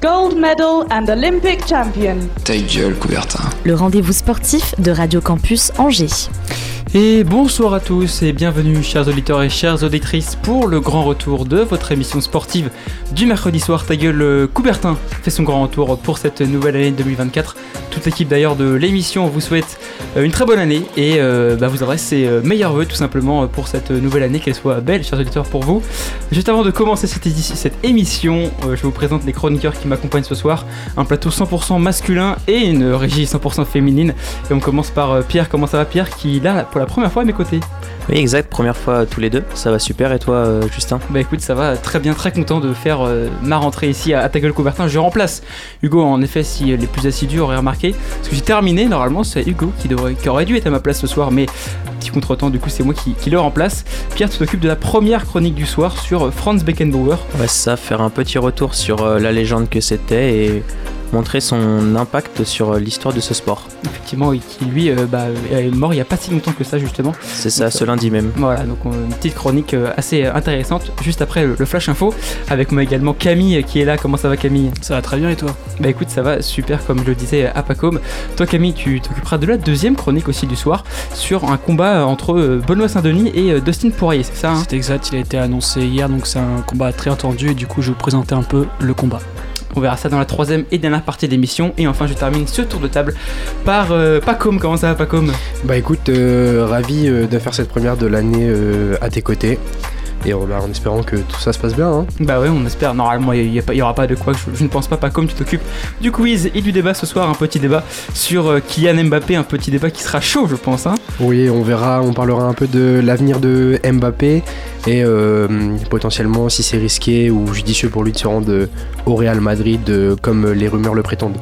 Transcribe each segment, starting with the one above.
Gold medal and Olympic champion. Ta gueule, Coubertin. Le rendez-vous sportif de Radio Campus Angers. Et bonsoir à tous et bienvenue chers auditeurs et chères auditrices pour le grand retour de votre émission sportive du mercredi soir. Ta gueule Coubertin fait son grand retour pour cette nouvelle année 2024. Toute l'équipe d'ailleurs de l'émission vous souhaite une très bonne année et euh, bah, vous adresse ses meilleurs voeux tout simplement pour cette nouvelle année, qu'elle soit belle chers auditeurs pour vous. Juste avant de commencer cette, cette émission, je vous présente les chroniqueurs qui m'accompagnent ce soir. Un plateau 100% masculin et une régie 100% féminine. Et on commence par Pierre, comment ça va Pierre qui là pour la première fois à mes côtés? Oui, exact, première fois tous les deux. Ça va super. Et toi, euh, Justin? Bah écoute, ça va très bien, très content de faire euh, ma rentrée ici à, ta gueule Coubertin. Je remplace Hugo, en effet, si les plus assidus auraient remarqué. Parce que j'ai terminé, normalement, c'est Hugo qui, devrait, qui aurait dû être à ma place ce soir, mais petit contretemps, du coup, c'est moi qui, le remplace. Pierre, tu t'occupes de la première chronique du soir sur euh, Franz Beckenbauer. Ouais, ça, faire un petit retour sur la légende que c'était et montrer son impact sur l'histoire de ce sport. Effectivement, qui lui euh, bah, est mort il n'y a pas si longtemps que ça justement. C'est ça, ce lundi même. Voilà, donc une petite chronique euh, assez intéressante juste après le, flash info avec moi également Camille qui est là. Comment ça va Camille? Ça va très bien et toi? Bah écoute, ça va super comme je le disais à Pacom. Toi Camille, tu t'occuperas de la deuxième chronique aussi du soir sur un combat entre euh, Benoît Saint-Denis et Dustin Poirier, c'est ça hein? C'est exact, il a été annoncé hier donc c'est un combat très entendu et du coup je vais vous présenter un peu le combat. On verra ça dans la troisième et dernière partie de l'émission. Et enfin, je termine ce tour de table par euh. Comment ça va, Pacom Bah écoute, euh, ravi euh, de faire cette première de l'année à tes côtés. Et bah, en espérant que tout ça se passe bien. Hein. Bah ouais, on espère. Normalement, il n'y aura pas de quoi. Je, ne pense pas, pas comme tu t'occupes du quiz et du débat ce soir. Un petit débat sur Kylian Mbappé. Un petit débat qui sera chaud, je pense. Hein. Oui, on verra. On parlera un peu de l'avenir de Mbappé et potentiellement si c'est risqué ou judicieux pour lui de se rendre au Real Madrid comme les rumeurs le prétendent.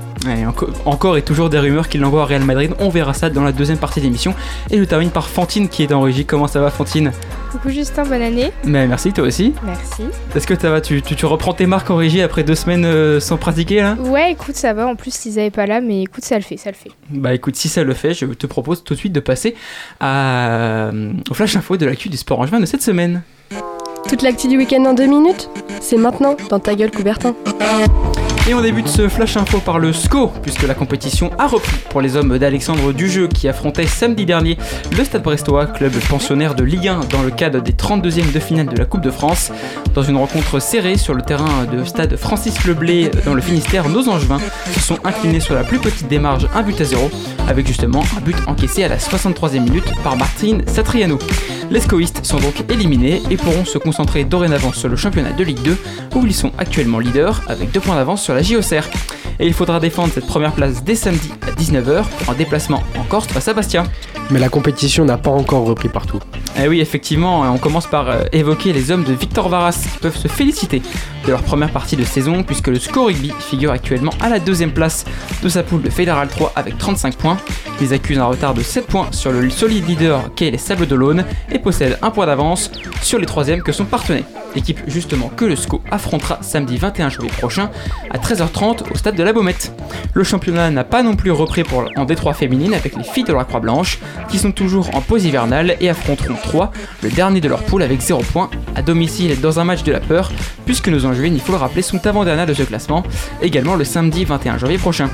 Encore et toujours des rumeurs qu'il l'envoie au Real Madrid. On verra ça dans la deuxième partie de l'émission. Et je termine par Fantine qui est en régie. Comment ça va, Fantine? Coucou Justin, bonne année. Mais merci, toi aussi. Merci. Est-ce que ça va? Tu, tu, reprends tes marques en régie après deux semaines euh, sans pratiquer là? Ouais, écoute, ça va. En plus, ils n'avaient pas là, mais écoute, ça le fait, ça le fait. Bah écoute, si ça le fait, je te propose tout de suite de passer à... au flash info de l'actu du sport en juin de cette semaine. Toute l'actu du week-end en deux minutes? C'est maintenant dans ta gueule Coubertin. Et on débute ce flash info par le SCO, puisque la compétition a repris pour les hommes d'Alexandre Dujeu qui affrontait samedi dernier le Stade Brestois, club pensionnaire de Ligue 1 dans le cadre des 32e de finale de la Coupe de France. Dans une rencontre serrée sur le terrain de stade Francis Leblé dans le Finistère, nos Angevins se sont inclinés sur la plus petite démarche, un but à zéro, avec justement un but encaissé à la 63e minute par Martin Satriano. Les scoïstes sont donc éliminés et pourront se concentrer dorénavant sur le championnat de Ligue 2 où ils sont actuellement leaders avec deux points d'avance sur la JOCR. Et il faudra défendre cette première place dès samedi à 19h pour un déplacement en Corse face à Bastia. Mais la compétition n'a pas encore repris partout. Eh oui, effectivement, on commence par euh, évoquer les hommes de Victor Varas qui peuvent se féliciter de leur première partie de saison puisque le score rugby figure actuellement à la deuxième place de sa poule de Fédéral 3 avec 35 points. Ils accusent un retard de 7 points sur le solide leader qu'est les Sables d'Olonne et possèdent un point d'avance sur les troisièmes que sont partenaires. Équipe justement que le SCO affrontera samedi 21 janvier prochain à 13h30 au stade de la Baumette. Le championnat n'a pas non plus repris pour, en Détroit féminine avec les filles de la Croix-Blanche qui sont toujours en pause hivernale et affronteront 3, le dernier de leur poule avec 0 points, à domicile dans un match de la peur, puisque nos Angevines, il faut le rappeler, sont avant-derniers de ce classement, également le samedi 21 janvier prochain.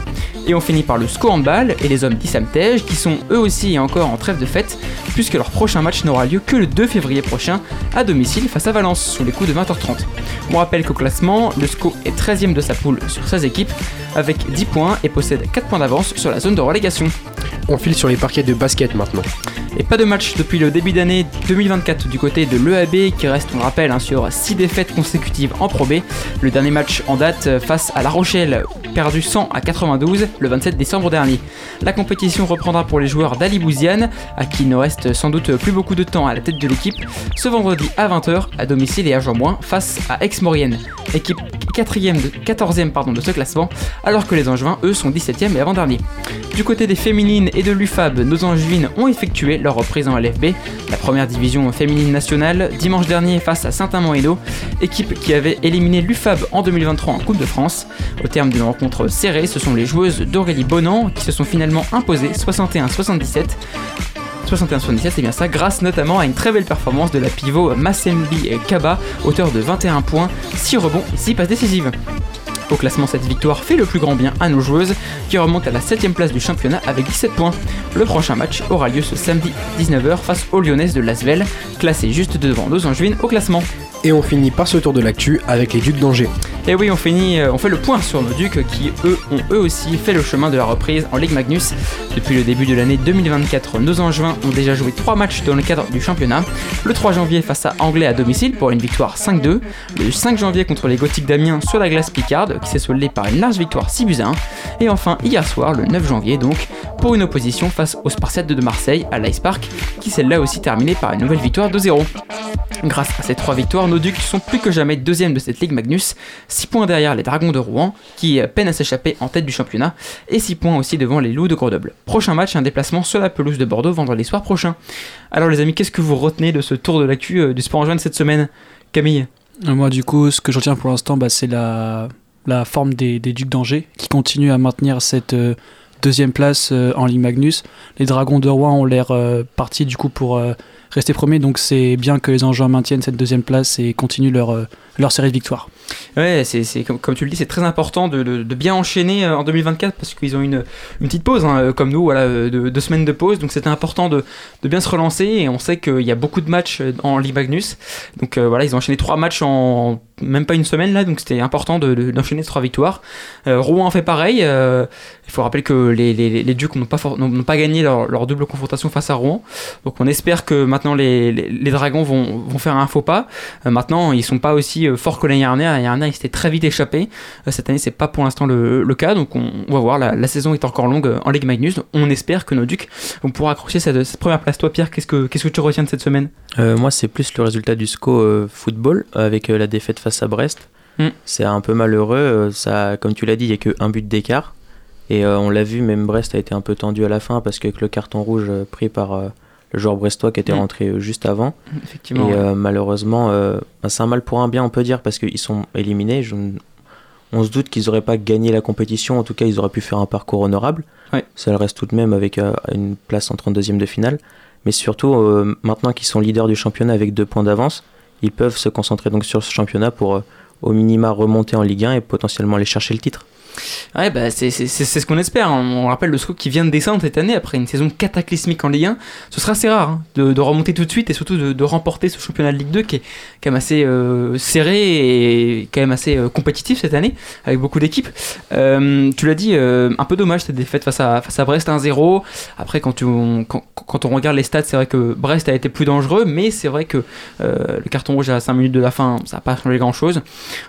Et on finit par le SCO handball et les hommes d'Issamtej qui sont eux aussi encore en trêve de fête, puisque leur prochain match n'aura lieu que le 2 février prochain à domicile face à Valence les coups de 20h30. On rappelle qu'au classement, le SCO est 13ème de sa poule sur 16 équipes avec 10 points et possède 4 points d'avance sur la zone de relégation. On file sur les parquets de basket maintenant. Et pas de match depuis le début d'année 2024 du côté de l'EAB qui reste, on le rappelle, hein, sur 6 défaites consécutives en Pro B. Le dernier match en date euh, face à La Rochelle, perdu 100 à 92 le 27 décembre dernier. La compétition reprendra pour les joueurs d'Ali Bouziane, à qui il ne reste sans doute plus beaucoup de temps à la tête de l'équipe, ce vendredi à 20h à domicile et à moins face à Aix-Maurienne, équipe 4e de, 14e pardon, de ce classement, alors que les Angevins, eux, sont 17e et avant-dernier. Du côté des féminines et de l'UFAB, nos Angevines ont effectué leur reprise en LFB, la première division féminine nationale, dimanche dernier face à Saint-Amand-Hainaut, équipe qui avait éliminé l'UFAB en 2023 en Coupe de France. Au terme d'une rencontre serrée, ce sont les joueuses d'Aurélie Bonan qui se sont finalement imposées 61-77 61-77, c'est bien ça, grâce notamment à une très belle performance de la pivot Massembi Kaba, auteur de 21 points, 6 rebonds et 6 passes décisives. Au classement, cette victoire fait le plus grand bien à nos joueuses qui remontent à la 7ème place du championnat avec 17 points. Le prochain match aura lieu ce samedi 19h face aux Lyonnaises de Lasvel, classées juste devant nos Angevines au classement. Et on finit par ce tour de l'actu avec les Ducs d'Angers. Et oui, on finit, euh, on fait le point sur nos Ducs qui, eux, ont eux aussi fait le chemin de la reprise en Ligue Magnus. Depuis le début de l'année 2024, nos Angevins ont déjà joué 3 matchs dans le cadre du championnat. Le 3 janvier face à Anglais à domicile pour une victoire 5-2. Le 5 janvier contre les Gothiques d'Amiens sur la glace Picarde qui s'est soldée par une large victoire 6 buts à 1. Et enfin, hier soir, le 9 janvier donc, pour une opposition face aux Spartiates de Marseille à l'Ice Park qui s'est là aussi terminée par une nouvelle victoire 2-0. Grâce à ces trois victoires, nos Ducs sont plus que jamais deuxième de cette Ligue Magnus, 6 points derrière les Dragons de Rouen, qui peinent à s'échapper en tête du championnat, et 6 points aussi devant les Loups de Grenoble. Prochain match, un déplacement sur la pelouse de Bordeaux vendredi soir prochain. Alors les amis, qu'est-ce que vous retenez de ce tour de l'actu euh, du sport en juin de cette semaine Camille? Euh, Moi, du coup, ce que je retiens pour l'instant, bah, c'est la, la forme des, Ducs d'Angers qui continuent à maintenir cette euh, deuxième place euh, en Ligue Magnus. Les Dragons de Rouen ont l'air euh, partis du coup pour euh, rester premiers, donc c'est bien que les Angevins maintiennent cette deuxième place et continuent leur, euh, leur série de victoires. Ouais, c'est, comme, comme tu le dis, c'est très important de, de- bien enchaîner euh, en 2024 parce qu'ils ont une, une petite pause, hein, comme nous, voilà, euh, de, deux semaines de pause. Donc c'était important de, bien se relancer et on sait qu'il y a beaucoup de matchs euh, en Ligue Magnus. Donc euh, voilà, ils ont enchaîné trois matchs en même pas une semaine là, donc c'était important de, de- d'enchaîner ces trois victoires. Euh, Rouen fait pareil. euh, il faut rappeler que les, les, les Ducs n'ont pas, n'ont pas gagné leur, leur double confrontation face à Rouen. Donc on espère que maintenant les, les, les Dragons vont, vont faire un faux pas. Euh, maintenant, ils sont pas aussi euh, forts que l'année dernière. L'année dernière, ils s'étaient très vite échappés. Euh, cette année, c'est pas pour l'instant le, le cas. Donc, on, on va voir. La, la saison est encore longue en Ligue Magnus. On espère que nos Ducs vont pouvoir accrocher cette, cette première place. Toi, Pierre, qu'est-ce que, qu'est-ce que tu retiens de cette semaine? Moi, c'est plus le résultat du SCO football avec la défaite face à Brest. Mm. C'est un peu malheureux. ça, comme tu l'as dit, il n'y a qu'un but d'écart. Et euh, on l'a vu, même Brest a été un peu tendu à la fin parce qu'avec le carton rouge euh, pris par euh, le joueur brestois qui était Mm. rentré euh, juste avant. Effectivement. Et ouais. euh, malheureusement, euh, bah, c'est un mal pour un bien, on peut dire, parce qu'ils sont éliminés. Je on se doute qu'ils n'auraient pas gagné la compétition. En tout cas, ils auraient pu faire un parcours honorable. Ouais. Ça le reste tout de même avec une place en 32e de finale. Mais surtout, maintenant qu'ils sont leaders du championnat avec deux points d'avance, ils peuvent se concentrer donc sur ce championnat pour au minima remonter en Ligue 1 et potentiellement aller chercher le titre. Ouais, bah, c'est, ce qu'on espère. hein. On rappelle le SCO qui vient de descendre cette année après une saison cataclysmique en Ligue 1. Ce sera assez rare hein, de, de remonter tout de suite et surtout de, de remporter ce championnat de Ligue 2 qui est quand même assez euh, serré et quand même assez euh, compétitif cette année avec beaucoup d'équipes. Euh, tu l'as dit, un peu dommage cette défaite face à, face à Brest 1-0. Après, quand, tu, on, quand, quand on regarde les stats, c'est vrai que Brest a été plus dangereux, mais c'est vrai que le carton rouge à 5 minutes de la fin, ça n'a pas changé grand chose.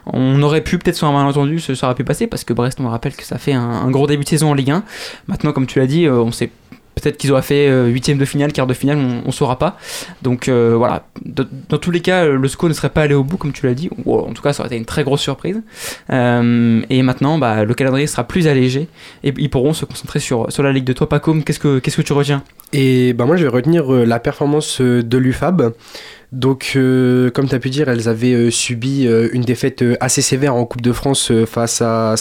On aurait pu, peut-être sur un malentendu, ça aurait pu passer parce que Brest, on le rappelle que ça fait un, gros début de saison en Ligue 1. Maintenant, comme tu l'as dit, euh, on sait peut-être qu'ils auraient fait euh, huitième de finale, quart de finale, on, on saura pas. Donc euh, voilà, dans, tous les cas, le SCO ne serait pas allé au bout, comme tu l'as dit, en tout cas, ça aurait été une très grosse surprise. Et maintenant, bah, le calendrier sera plus allégé et ils pourront se concentrer sur, la Ligue de toi. Qu'est-ce que, qu'est-ce que tu retiens? Et bah moi je vais retenir la performance de l'UFAB. Donc euh, comme tu as pu dire, elles avaient euh, subi euh, une défaite assez sévère en Coupe de France face à.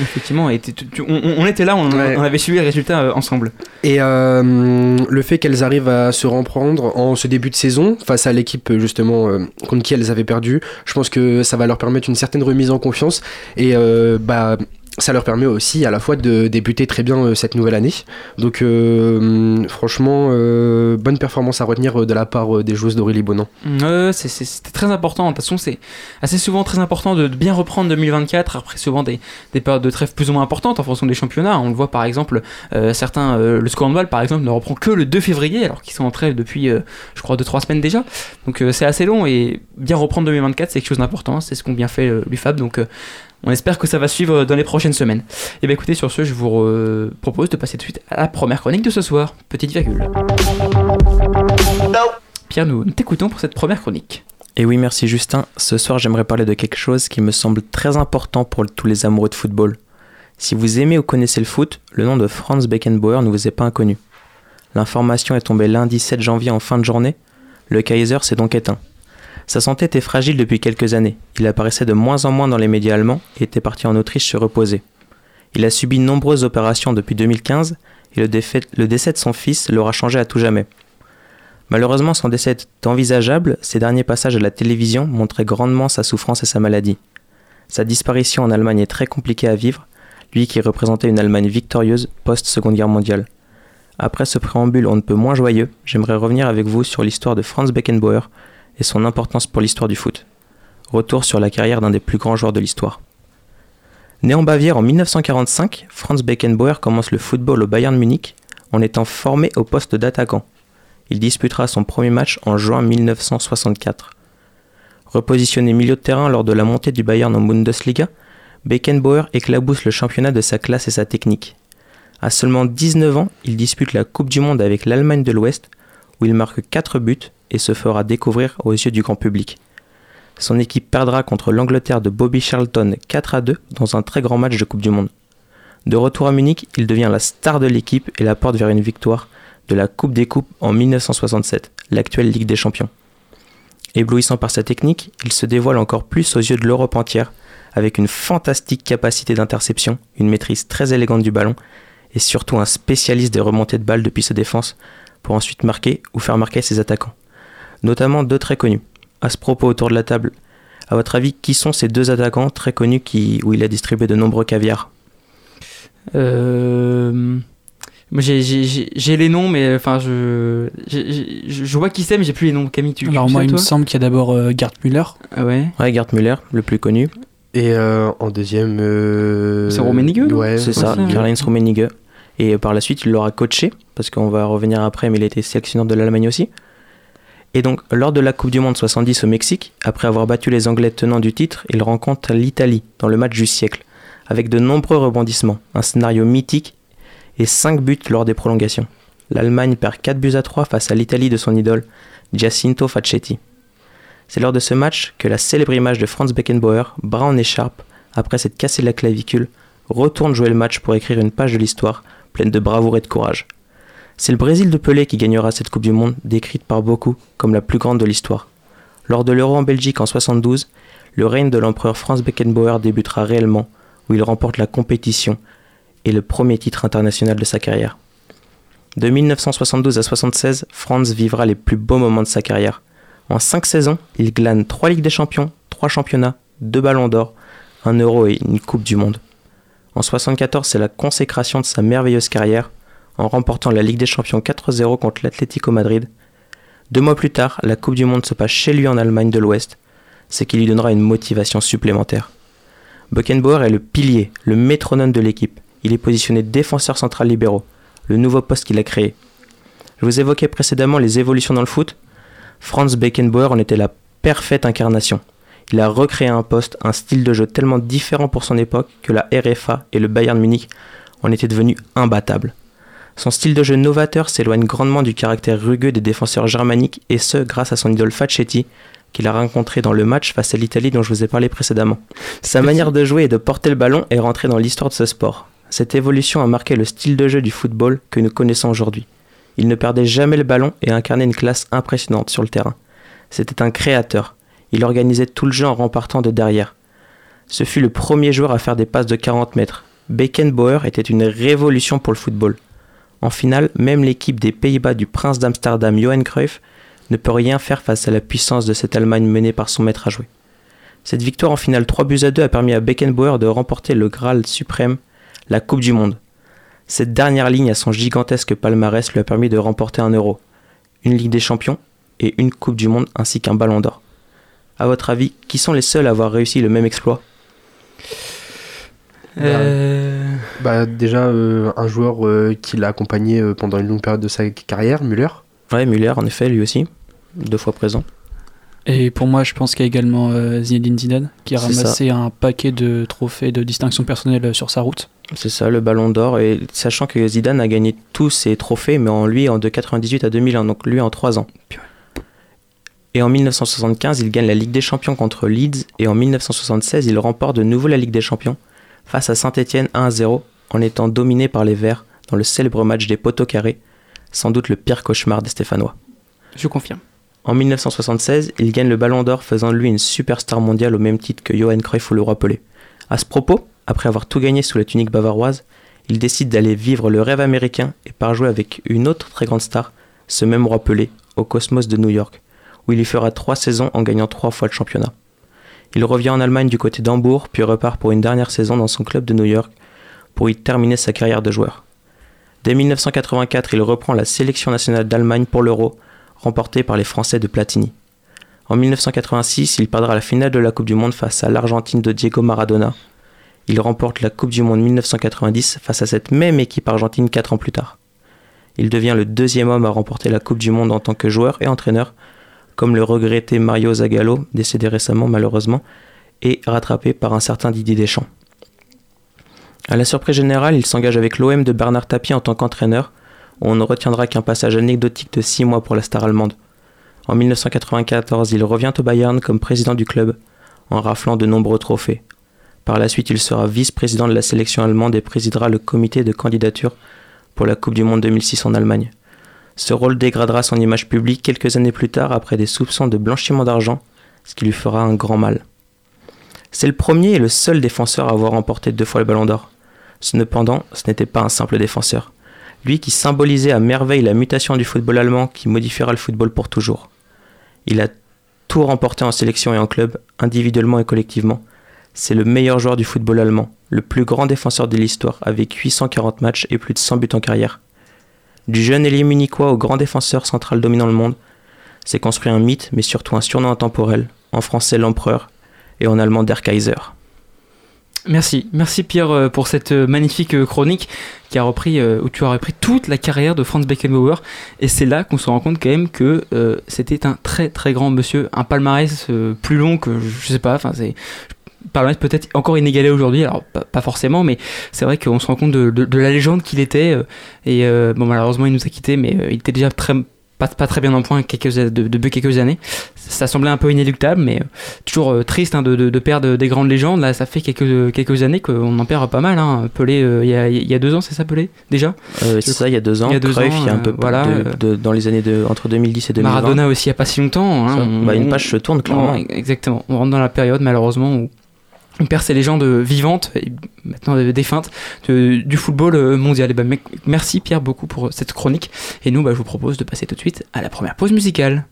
Effectivement, et tu- on, on était là, on, Ouais. on avait suivi les résultats ensemble. Et le fait qu'elles arrivent à se reprendre en ce début de saison face à l'équipe justement contre qui elles avaient perdu, je pense que ça va leur permettre une certaine remise en confiance et bah ça leur permet aussi à la fois de débuter très bien euh, cette nouvelle année. Donc euh, franchement, euh, bonne performance à retenir de la part des joueuses d'Aurélie Bonan. C'était très important. De toute façon, c'est assez souvent très important de, bien reprendre 2024 après souvent des, des périodes de trêve plus ou moins importantes en fonction des championnats. On le voit par exemple, certains, le Scornball par exemple ne reprend que le 2 février alors qu'ils sont en trêve depuis, je crois, 2-3 semaines déjà. Donc c'est assez long et bien reprendre 2024 c'est quelque chose d'important. C'est ce qu'ont bien fait l'UFAB. Donc on espère que ça va suivre dans les prochaines semaines. Et bien écoutez, sur ce, je vous euh, propose de passer tout de suite à la première chronique de ce soir. Petite virgule. Pierre, nous t'écoutons pour cette première chronique. Et oui, merci Justin. Ce soir, j'aimerais parler de quelque chose qui me semble très important pour tous les amoureux de football. Si vous aimez ou connaissez le foot, le nom de Franz Beckenbauer ne vous est pas inconnu. L'information est tombée lundi 7 janvier en fin de journée. Le Kaiser s'est donc éteint. Sa santé était fragile depuis quelques années. Il apparaissait de moins en moins dans les médias allemands et était parti en Autriche se reposer. Il a subi nombreuses opérations depuis 2015 et le, le décès de son fils l'aura changé à tout jamais. Malheureusement, son décès est envisageable, ses derniers passages à la télévision montraient grandement sa souffrance et sa maladie. Sa disparition en Allemagne est très compliquée à vivre, lui qui représentait une Allemagne victorieuse post-Seconde Guerre mondiale. Après ce préambule on ne peut moins joyeux, j'aimerais revenir avec vous sur l'histoire de Franz Beckenbauer et son importance pour l'histoire du foot. Retour sur la carrière d'un des plus grands joueurs de l'histoire. Né en Bavière en 1945, Franz Beckenbauer commence le football au Bayern Munich en étant formé au poste d'attaquant. Il disputera son premier match en juin 1964. Repositionné milieu de terrain lors de la montée du Bayern en Bundesliga, Beckenbauer éclabousse le championnat de sa classe et sa technique. À seulement 19 ans, il dispute la Coupe du Monde avec l'Allemagne de l'Ouest, où il marque 4 buts et se fera découvrir aux yeux du grand public. Son équipe perdra contre l'Angleterre de Bobby Charlton 4 à 2 dans un très grand match de Coupe du Monde. De retour à Munich, il devient la star de l'équipe et la porte vers une victoire de la Coupe des Coupes en 1967, l'actuelle Ligue des Champions. Éblouissant par sa technique, il se dévoile encore plus aux yeux de l'Europe entière, avec une fantastique capacité d'interception, une maîtrise très élégante du ballon et surtout un spécialiste des remontées de balles depuis sa défense pour ensuite marquer ou faire marquer ses attaquants. Notamment deux très connus. À ce propos, autour de la table, à votre avis, qui sont ces deux attaquants très connus qui, où il a distribué de nombreux caviars? Euh... Moi j'ai- les noms, mais enfin je, j'ai- je je vois qui c'est, mais j'ai plus les noms. Camille, tu tu Alors sais, moi, il me semble qu'il y a d'abord euh, Gerd Müller. Ah ouais. Ouais, Gerd Müller, le plus connu. Et euh, en deuxième. euh, C'est Rummenigge, Ouais, C'est ça, Karl-Heinz Rummenigge. Et par la suite, il l'aura coaché, parce qu'on va revenir après, mais il était sélectionneur de l'Allemagne aussi. Et donc, lors de la Coupe du Monde 70 au Mexique, après avoir battu les Anglais tenants du titre, il rencontre l'Italie dans le match du siècle, avec de nombreux rebondissements, un scénario mythique et 5 buts lors des prolongations. L'Allemagne perd 4 buts à 3 face à l'Italie de son idole, Giacinto Facchetti. C'est lors de ce match que la célèbre image de Franz Beckenbauer, bras en écharpe, après s'être cassé la clavicule, retourne jouer le match pour écrire une page de l'histoire pleine de bravoure et de courage. C'est le Brésil de Pelé qui gagnera cette Coupe du Monde, décrite par beaucoup comme la plus grande de l'histoire. Lors de l'Euro en Belgique en 72, le règne de l'empereur Franz Beckenbauer débutera réellement, où il remporte la compétition et le premier titre international de sa carrière. De 1972 à 76, Franz vivra les plus beaux moments de sa carrière. En 5 saisons, il glane 3 Ligues des Champions, 3 championnats, 2 ballons d'or, un euro et une Coupe du Monde. En 74, c'est la consécration de sa merveilleuse carrière en remportant la Ligue des Champions 4-0 contre l'Atlético Madrid. Deux mois plus tard, la Coupe du Monde se passe chez lui en Allemagne de l'Ouest, ce qui lui donnera une motivation supplémentaire. Beckenbauer est le pilier, le métronome de l'équipe. Il est positionné défenseur central libéraux, le nouveau poste qu'il a créé. Je vous évoquais précédemment les évolutions dans le foot. Franz Beckenbauer en était la parfaite incarnation. Il a recréé un poste, un style de jeu tellement différent pour son époque que la RFA et le Bayern Munich en étaient devenus imbattables. Son style de jeu novateur s'éloigne grandement du caractère rugueux des défenseurs germaniques et ce grâce à son idole Facchetti qu'il a rencontré dans le match face à l'Italie dont je vous ai parlé précédemment. Sa manière de jouer et de porter le ballon est rentrée dans l'histoire de ce sport. Cette évolution a marqué le style de jeu du football que nous connaissons aujourd'hui. Il ne perdait jamais le ballon et incarnait une classe impressionnante sur le terrain. C'était un créateur. Il organisait tout le jeu en rempartant de derrière. Ce fut le premier joueur à faire des passes de 40 mètres. Beckenbauer était une révolution pour le football. En finale, même l'équipe des Pays-Bas du prince d'Amsterdam Johan Cruyff ne peut rien faire face à la puissance de cette Allemagne menée par son maître à jouer. Cette victoire en finale 3 buts à 2 a permis à Beckenbauer de remporter le Graal suprême, la Coupe du Monde. Cette dernière ligne à son gigantesque palmarès lui a permis de remporter un euro, une Ligue des Champions et une Coupe du Monde ainsi qu'un Ballon d'Or. À votre avis, qui sont les seuls à avoir réussi le même exploit? Euh, Bah, déjà, euh, un joueur euh, qui l'a accompagné euh, pendant une longue période de sa carrière, Müller. Ouais, Müller, en effet, lui aussi, deux fois présent. Et pour moi, je pense qu'il y a également euh, Zinedine Zidane qui a C'est ça. ramassé un paquet de trophées de distinction personnelle sur sa route. C'est ça, le Ballon d'Or. Et sachant que Zidane a gagné tous ses trophées, mais en lui en de 98 à 2001, donc lui en 3 ans. Et en 1975, il gagne la Ligue des Champions contre Leeds. Et en 1976, il remporte de nouveau la Ligue des Champions face à Saint-Etienne 1-0 en étant dominé par les Verts dans le célèbre match des poteaux carrés, sans doute le pire cauchemar des Stéphanois. je confirme. En 1976, il gagne le Ballon d'Or, faisant de lui une superstar mondiale au même titre que Johan Cruyff ou le roi Pelé. À ce propos, après avoir tout gagné sous la tunique bavaroise, il décide d'aller vivre le rêve américain et part jouer avec une autre très grande star, ce même roi Pelé, au Cosmos de New York, où il y fera trois saisons en gagnant trois fois le championnat. Il revient en Allemagne du côté d'Hambourg, puis repart pour une dernière saison dans son club de New York pour y terminer sa carrière de joueur. Dès 1984, il reprend la sélection nationale d'Allemagne pour l'Euro, remportée par les Français de Platini. En 1986, il perdra la finale de la Coupe du Monde face à l'Argentine de Diego Maradona. Il remporte la Coupe du Monde 1990 face à cette même équipe argentine 4 ans plus tard. Il devient le deuxième homme à remporter la Coupe du Monde en tant que joueur et entraîneur, comme le regretté Mario Zagallo, décédé récemment malheureusement, et rattrapé par un certain Didier Deschamps. À la surprise générale, il s'engage avec l'OM de Bernard Tapie en tant qu'entraîneur, on ne retiendra qu'un passage anecdotique de 6 mois pour la star allemande. En 1994, il revient au Bayern comme président du club, en raflant de nombreux trophées. Par la suite, il sera vice-président de la sélection allemande et présidera le comité de candidature pour la Coupe du Monde 2006 en Allemagne. Ce rôle dégradera son image publique quelques années plus tard après des soupçons de blanchiment d'argent, ce qui lui fera un grand mal. C'est le premier et le seul défenseur à avoir remporté deux fois le ballon d'or. Cependant, ce n'était pas un simple défenseur. Lui qui symbolisait à merveille la mutation du football allemand qui modifiera le football pour toujours. Il a tout remporté en sélection et en club, individuellement et collectivement. C'est le meilleur joueur du football allemand, le plus grand défenseur de l'histoire, avec 840 matchs et plus de 100 buts en carrière. Du jeune ailier munichois au grand défenseur central dominant le monde, s'est construit un mythe, mais surtout un surnom intemporel, en français l'empereur et en allemand Der Kaiser. Merci, merci Pierre euh, pour cette euh, magnifique euh, chronique qui a repris, où tu as repris toute la carrière de Franz Beckenbauer. Et c'est là qu'on se rend compte quand même que c'était un très très grand monsieur, un palmarès plus long que je sais pas, enfin c'est palmarès peut-être encore inégalé aujourd'hui, alors pas, forcément, mais c'est vrai qu'on se rend compte de, la légende qu'il était. Euh, et euh, bon, malheureusement, il nous a quittés, mais euh, il était déjà très, pas, pas, très bien en point quelques, depuis quelques années. Ça semblait un peu inéluctable, mais toujours triste hein, de, de, perdre des grandes légendes. Là, ça fait quelques, quelques années qu'on en perd pas mal. Hein. Pelé, il, y a, y a deux ans, c'est ça, Pelé Déjà? C'est ça, il y a deux ans. Il y a deux ans, il y a un peu voilà, dans les années de, entre 2010 et 2020. Maradona aussi, il n'y a pas si longtemps. Hein. Bah, une page se tourne, clairement. exactement. On rentre dans la période, malheureusement, où on perd ces légendes vivantes, et maintenant défuntes, du football euh, mondial. Et ben, merci Pierre beaucoup pour cette chronique. Et nous, bah, je vous propose de passer tout de suite à la première pause musicale.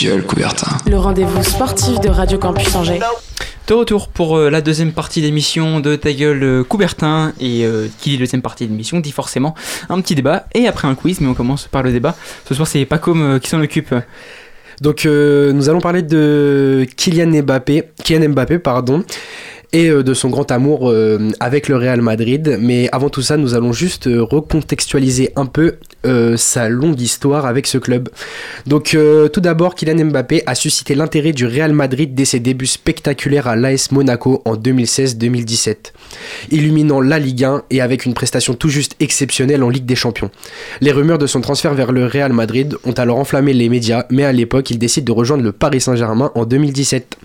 Le rendez-vous sportif de Radio Campus Angers. De retour pour euh, la deuxième partie d'émission de Ta gueule euh, Coubertin. Et euh, qui dit deuxième partie d'émission dit forcément un petit débat et après un quiz. Mais on commence par le débat. Ce soir, c'est Pacom euh, qui s'en occupe. Donc euh, nous allons parler de Kylian Mbappé, Kylian Mbappé pardon, et euh, de son grand amour euh, avec le Real Madrid. Mais avant tout ça, nous allons juste euh, recontextualiser un peu sa longue histoire avec ce club. Donc tout d'abord, Kylian Mbappé a suscité l'intérêt du Real Madrid dès ses débuts spectaculaires à l'AS Monaco en 2016-2017, illuminant la Ligue 1 et avec une prestation tout juste exceptionnelle en Ligue des Champions. Les rumeurs de son transfert vers le Real Madrid ont alors enflammé les médias, mais à l'époque, il décide de rejoindre le Paris Saint-Germain en 2017.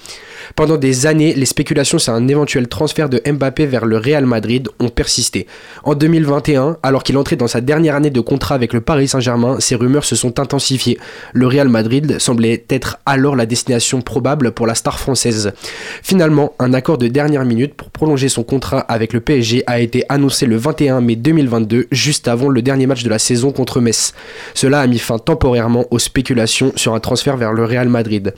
Pendant des années, les spéculations sur un éventuel transfert de Mbappé vers le Real Madrid ont persisté. En 2021, alors qu'il entrait dans sa dernière année de contrat avec le Paris Saint-Germain, ces rumeurs se sont intensifiées. Le Real Madrid semblait être alors la destination probable pour la star française. Finalement, un accord de dernière minute pour prolonger son contrat avec le PSG a été annoncé le 21 mai 2022, juste avant le dernier match de la saison contre Metz. Cela a mis fin temporairement aux spéculations sur un transfert vers le Real Madrid.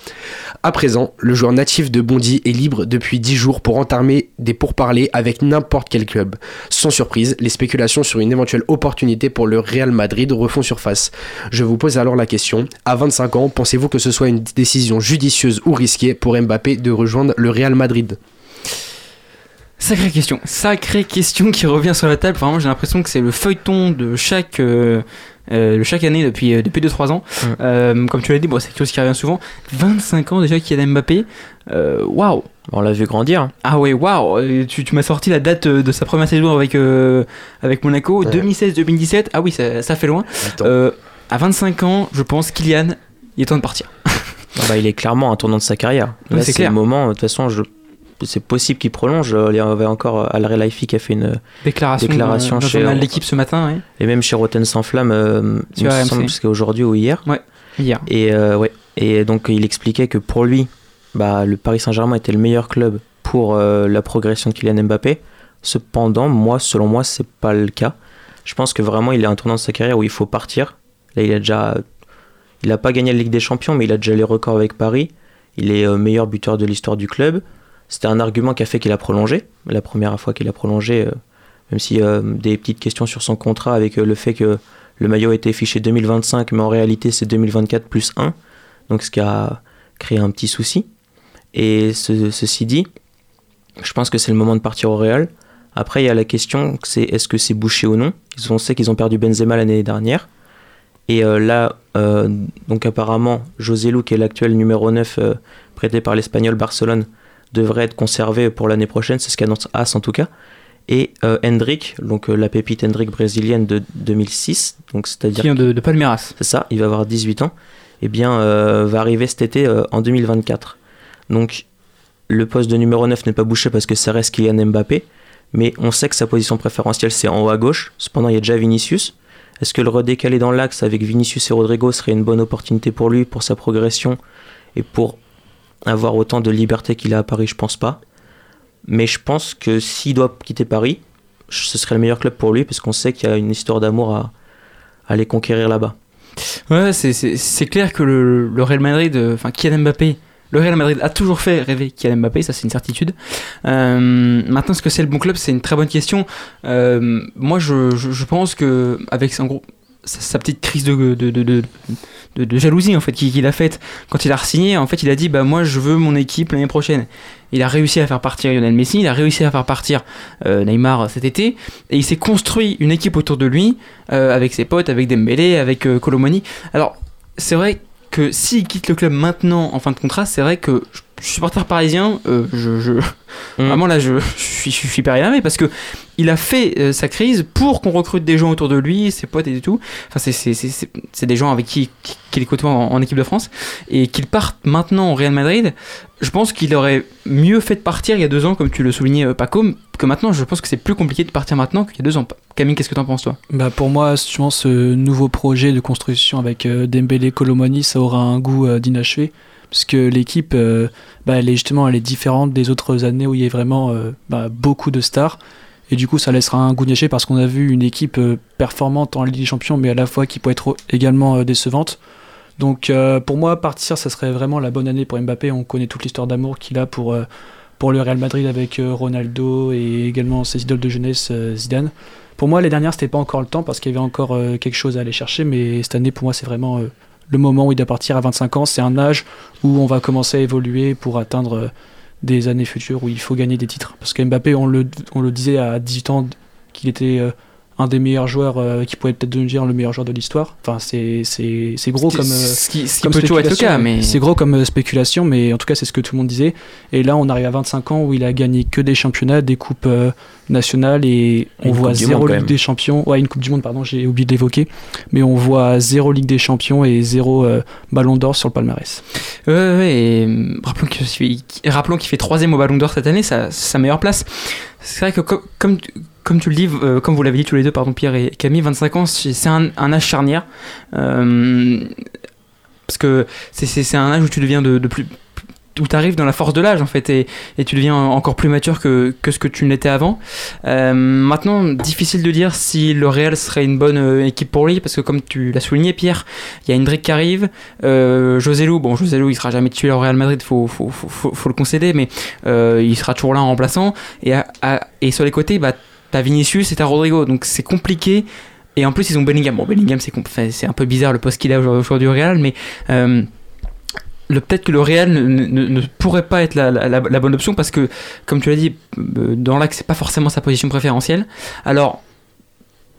À présent, le joueur natif de Bondy est libre depuis 10 jours pour entamer des pourparlers avec n'importe quel club. Sans surprise, les spéculations sur une éventuelle opportunité pour le Real Madrid refont surface. Je vous pose alors la question, à 25 ans, pensez-vous que ce soit une décision judicieuse ou risquée pour Mbappé de rejoindre le Real Madrid? Sacrée question, sacrée question qui revient sur la table. Vraiment, j'ai l'impression que c'est le feuilleton de chaque, euh, euh, chaque année depuis, euh, depuis 2-3 ans. Euh, comme tu l'as dit, bon, c'est quelque chose qui revient souvent. 25 ans déjà qu'il y a Mbappé. Waouh! On l'a vu grandir. Ah ouais, waouh! Tu, tu m'as sorti la date de sa première saison avec, avec Monaco, Ouais. 2016-2017. Ah oui, ça, ça fait loin. À 25 ans, je pense, Kylian, il est temps de partir. Ah bah, il est clairement un tournant de sa carrière. Là, c'est le moment. De toute façon, je... c'est possible qu'il prolonge. Euh, Il y avait encore Al Relaifi qui a fait une. Déclaration, Déclaration euh, dans chez- l'équipe ce matin, ouais. Et même chez Rotten sans flamme, euh, il me semble que aujourd'hui ou hier. hier. Et, euh, ouais. et donc, il expliquait que pour lui, bah, le Paris Saint-Germain était le meilleur club pour euh, la progression de Kylian Mbappé. Cependant, moi, selon moi, c'est pas le cas. Je pense que vraiment, il est à un tournant de sa carrière où il faut partir. Là, il a déjà. Il n'a pas gagné la Ligue des Champions, mais il a déjà les records avec Paris. Il est euh, meilleur buteur de l'histoire du club. C'était un argument qui a fait qu'il a prolongé. La première fois qu'il a prolongé, euh, même si euh, des petites questions sur son contrat avec euh, le fait que le maillot été fiché 2025, mais en réalité c'est 2024 plus 1. Donc ce qui a créé un petit souci. Et ce- ceci dit, je pense que c'est le moment de partir au Real. Après, il y a la question, c'est est-ce que c'est bouché ou non? On sait qu'ils ont perdu Benzema l'année dernière. Et là, donc apparemment, José Lu, qui est l'actuel numéro 9 euh, prêté par l'Espagnol Barcelone, devrait être conservé pour l'année prochaine, c'est ce qu'annonce As en tout cas. Et euh, Hendrik, donc euh, la pépite Hendrik brésilienne de 2006, donc c'est-à-dire Qui vient de, de Palmeiras. c'est ça, il va avoir 18 ans, et bien euh, va arriver cet été euh, en 2024. Donc le poste de numéro 9 n'est pas bouché parce que ça reste Kylian Mbappé, mais on sait que sa position préférentielle c'est en haut à gauche. Cependant, il y a déjà Vinicius. Est-ce que le redécaler dans l'axe avec Vinicius et Rodrigo serait une bonne opportunité pour lui, pour sa progression et pour avoir autant de liberté qu'il a à Paris Je pense pas. Mais je pense que s'il doit quitter Paris, ce serait le meilleur club pour lui parce qu'on sait qu'il y a une histoire d'amour à, aller conquérir là-bas. Ouais, c'est- clair que le, Real Madrid, euh, enfin Kylian Mbappé, le Real Madrid a toujours fait rêver Kylian Mbappé, ça c'est une certitude. Euh, maintenant, est-ce que c'est le bon club? C'est une très bonne question. Euh, moi, je, je, je pense que avec en gros sa, petite crise de, de, de, de, jalousie en fait qu'il a faite quand il a signé, en fait, il a dit bah moi je veux mon équipe l'année prochaine. Il a réussi à faire partir Lionel Messi, il a réussi à faire partir euh, Neymar cet été, et il s'est construit une équipe autour de lui euh, avec ses potes, avec Dembélé, avec euh, Colomani. Alors, c'est vrai que s'il quitte le club maintenant en fin de contrat, c'est vrai que je je suis supporter parisien, euh, je, je- Mm. vraiment là je, je suis, je suis hyper énervé parce que il a fait euh, sa crise pour qu'on recrute des gens autour de lui, ses potes et tout. Enfin, c'est- des gens avec qui qui- qu'il est côtoie en, en équipe de France et qu'il parte maintenant au Real Madrid. Je pense qu'il aurait mieux fait de partir il y a deux ans, comme tu le soulignais, euh, Paco, que maintenant. Je pense que c'est plus compliqué de partir maintenant qu'il y a deux ans. Camille, qu'est-ce que t'en penses toi? Bah pour moi, justement, ce nouveau projet de construction avec euh, Dembélé, Colomani, ça aura un goût euh, d'inachevé. Parce que l'équipe, euh, bah, elle est justement elle est différente des autres années où il y a vraiment euh, bah, beaucoup de stars. Et du coup, ça laissera un goût d'inachevé parce qu'on a vu une équipe euh, performante en Ligue des Champions, mais à la fois qui peut être également décevante. Donc pour moi, partir, ça serait vraiment la bonne année pour Mbappé. On connaît toute l'histoire d'amour qu'il a pour, pour le Real Madrid avec Ronaldo et également ses idoles de jeunesse Zidane. Pour moi, les dernières, c'était pas encore le temps parce qu'il y avait encore quelque chose à aller chercher, mais cette année, pour moi, c'est vraiment le moment où il doit partir à 25 ans. C'est un âge où on va commencer à évoluer pour atteindre euh, des années futures où il faut gagner des titres. Parce que Mbappé, on le, on le disait à 18 ans qu'il était euh, un des meilleurs joueurs, euh, qui pourrait peut-être devenir le meilleur joueur de l'histoire. Enfin, c'est gros Ce comme. ce qui, ce qui comme peut toujours être le spéculation, cas, mais C'est gros comme euh, spéculation, mais en tout cas, c'est ce que tout le monde disait. Et là, on arrive à 25 ans où il a gagné que des championnats, des coupes euh, nationales, et on Une voit zéro Ligue des Champions. Ouais, une Coupe du Monde, pardon, j'ai oublié d'évoquer. Mais on voit zéro Ligue des Champions et zéro euh, Ballon d'Or sur le palmarès. Ouais, et rappelons qu'il fait, rappelons qu'il fait troisième au Ballon d'Or cette année, c'est sa meilleure place. C'est vrai que co- comme, comme tu le dis, euh, comme vous l'avez dit tous les deux, pardon Pierre et Camille, 25 ans, c'est un, âge charnière. Euh, parce que c'est- un âge où tu deviens de, plus où tu arrives dans la force de l'âge en fait et, tu deviens encore plus mature que, que ce que tu n'étais avant. Euh, maintenant, difficile de dire si le Real serait une bonne équipe pour lui parce que comme tu l'as souligné Pierre, il y a Hendrik qui arrive, José Lou, bon José Lou il sera jamais titulaire au Real Madrid, faut, faut, le concéder, mais il sera toujours là en remplaçant. Et, et sur les côtés, bah, t'as Vinicius et t'as Rodrigo, donc c'est compliqué. Et en plus ils ont Bellingham. Bon Bellingham c'est un peu bizarre le poste qu'il a aujourd'hui au Real, mais euh, peut-être que le Real ne, pourrait pas être la bonne option parce que comme tu l'as dit, euh, dans l'axe c'est pas forcément sa position préférentielle. Alors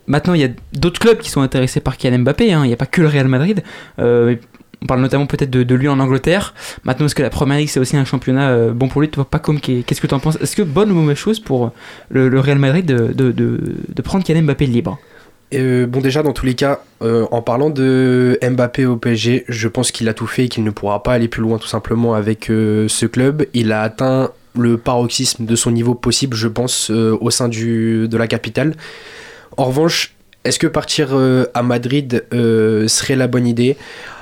Maintenant, il y a d'autres clubs qui sont intéressés par Kylian Mbappé. hein. Il n'y a pas que le Real Madrid. Euh, on parle notamment peut-être de, lui en Angleterre. Maintenant, est-ce que la Première Ligue c'est aussi un championnat euh, bon pour lui? Toi, pas comme qu'est-ce que tu en penses? Est-ce que bonne ou mauvaise chose pour le, Real Madrid de, de, prendre Kylian Mbappé libre? Euh, bon déjà dans tous les cas, euh, en parlant de Mbappé au PSG, je pense qu'il a tout fait et qu'il ne pourra pas aller plus loin tout simplement avec ce club. Il a atteint le paroxysme de son niveau possible, je pense, au sein de la capitale. En revanche, est-ce que partir à Madrid serait la bonne idée?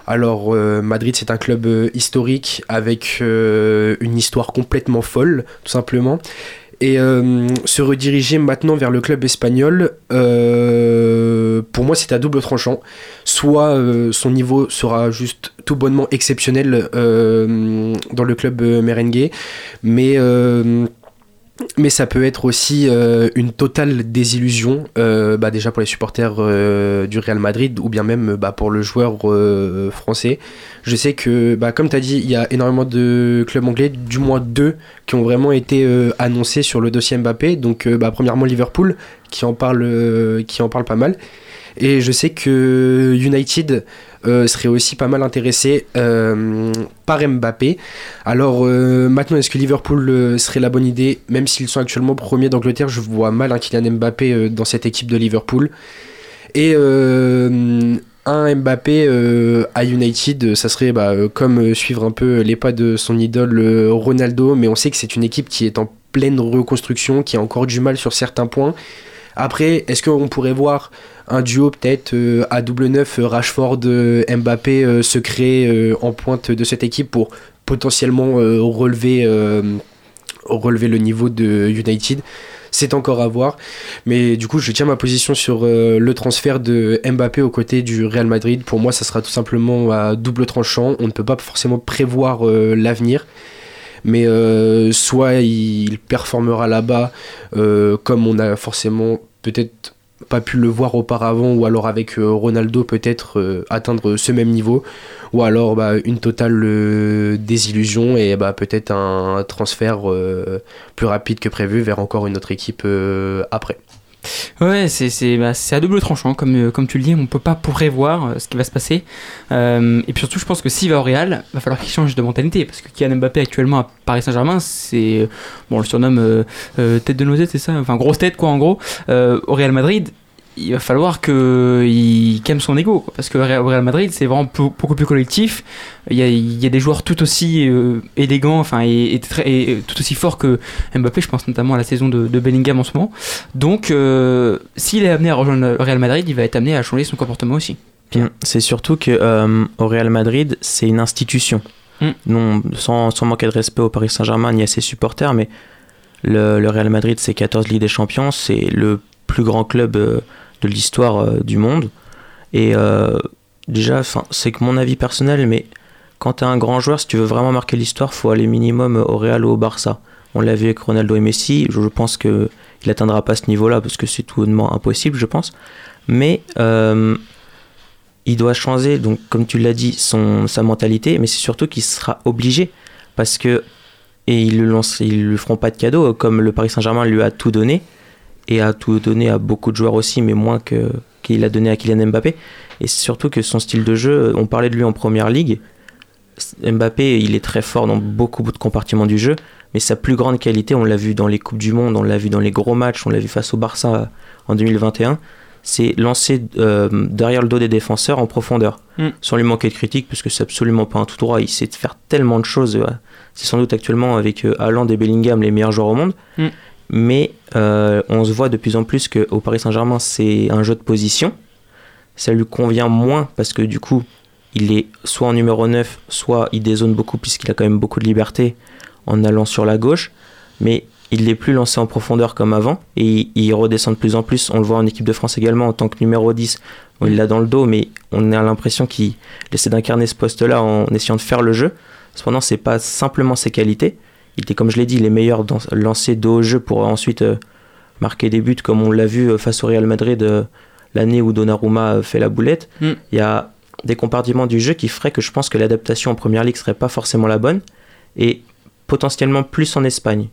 Alors euh, Madrid c'est un club euh, historique avec euh, une histoire complètement folle tout simplement et se rediriger maintenant vers le club espagnol, pour moi c'est à double tranchant. Soit son niveau sera juste tout bonnement exceptionnel dans le club merengue, mais, mais ça peut être aussi euh, une totale désillusion, euh, bah, déjà pour les supporters euh, du Real Madrid ou bien même bah, pour le joueur français. Je sais que, bah, comme tu as dit, il y a énormément de clubs anglais, du moins deux, qui ont vraiment été annoncés sur le dossier Mbappé. Donc, bah, premièrement, Liverpool, qui en, parle, qui en parle pas mal. Et je sais que United euh, serait aussi pas mal intéressé euh, par Mbappé. Alors euh, maintenant, est-ce que Liverpool serait la bonne idée Même s'ils sont actuellement premiers d'Angleterre, je vois mal un Kylian Mbappé dans cette équipe de Liverpool. Et un Mbappé à United, ça serait bah, comme suivre un peu les pas de son idole Ronaldo, mais on sait que c'est une équipe qui est en pleine reconstruction, qui a encore du mal sur certains points. Après, est-ce qu'on pourrait voir un duo peut-être euh, à double neuf euh, Rashford euh, Mbappé se créer en pointe de cette équipe pour potentiellement relever, relever le niveau de United c'est encore à voir. Mais du coup, je tiens ma position sur le transfert de Mbappé aux côtés du Real Madrid. Pour moi, ça sera tout simplement à double tranchant. On ne peut pas forcément prévoir l'avenir. Mais soit il performera là-bas comme on a forcément peut-être pas pu le voir auparavant, ou alors avec euh, Ronaldo peut-être euh, atteindre ce même niveau, ou alors bah, une totale euh, désillusion et bah, peut-être un transfert plus rapide que prévu vers encore une autre équipe après. Ouais, c'est bah, c'est à double tranchant, comme, euh, comme tu le dis, on peut pas prévoir euh, ce qui va se passer. Euh, et puis surtout, je pense que s'il va au Real, va falloir qu'il change de mentalité, parce que Kylian Mbappé actuellement à Paris Saint-Germain, c'est bon, on le surnomme tête de noisette, c'est ça, enfin grosse tête quoi en gros. Au Real Madrid, il va falloir qu'il calme son ego, quoi, parce que Real Madrid, c'est vraiment beaucoup plus collectif. Il y a, il y a des joueurs tout aussi euh, élégants, enfin, et, et très- et tout aussi forts que Mbappé. Je pense notamment à la saison de, de Bellingham en ce moment. Donc, euh, s'il est amené à rejoindre le Real Madrid, il va être amené à changer son comportement aussi. Bien. Mm. C'est surtout que euh, au Real Madrid, c'est une institution. Mm. Non, sans, sans manquer de respect au Paris Saint-Germain ni à ses supporters, mais le, le Real Madrid, c'est 14 Ligues des Champions, c'est le plus grand club de l'histoire euh, du monde. Et euh, déjà, c'est que mon avis personnel, mais quand tu es un grand joueur, si tu veux vraiment marquer l'histoire, faut aller minimum au Real ou au Barça. On l'a vu avec Ronaldo et Messi. Je, pense qu'il n'atteindra pas ce niveau-là parce que c'est tout impossible, je pense. Mais euh, il doit changer, donc comme tu l'as dit, son, sa mentalité, mais c'est surtout qu'il sera obligé parce que et ils ne lui feront pas de cadeau comme le Paris Saint-Germain lui a tout donné et a tout donné à beaucoup de joueurs aussi, mais moins que qu'il a donné à Kylian Mbappé. Et surtout que son style de jeu, on parlait de lui en première ligue. Mbappé, il est très fort dans beaucoup de compartiments du jeu, mais sa plus grande qualité, on l'a vu dans les Coupes du Monde, on l'a vu dans les gros matchs, on l'a vu face au Barça en 2021, c'est lancer euh, derrière le dos des défenseurs en profondeur, Mm. sans lui manquer de critique, parce que c'est absolument pas un tout droit. Il sait faire tellement de choses. euh, C'est sans doute actuellement avec euh, Haaland et Bellingham les meilleurs joueurs au monde. Mm. Mais euh, on se voit de plus en plus qu'au Paris Saint-Germain, c'est un jeu de position. Ça lui convient moins parce que du coup, il est soit en numéro 9, soit il dézone beaucoup puisqu'il a quand même beaucoup de liberté en allant sur la gauche. Mais il n'est plus lancé en profondeur comme avant et il, redescend de plus en plus. On le voit en équipe de France également en tant que numéro 10. Bon, il l'a dans le dos, mais on a l'impression qu'il essaie d'incarner ce poste-là en essayant de faire le jeu. Cependant, c'est pas simplement ses qualités. Il était, comme je l'ai dit, les meilleurs dans, lancés dos au jeu pour ensuite euh, marquer des buts, comme on l'a vu euh, face au Real Madrid euh, l'année où Donnarumma fait la boulette. Mm. Il y a des compartiments du jeu qui feraient que je pense que l'adaptation en première ligue serait pas forcément la bonne et potentiellement plus en Espagne.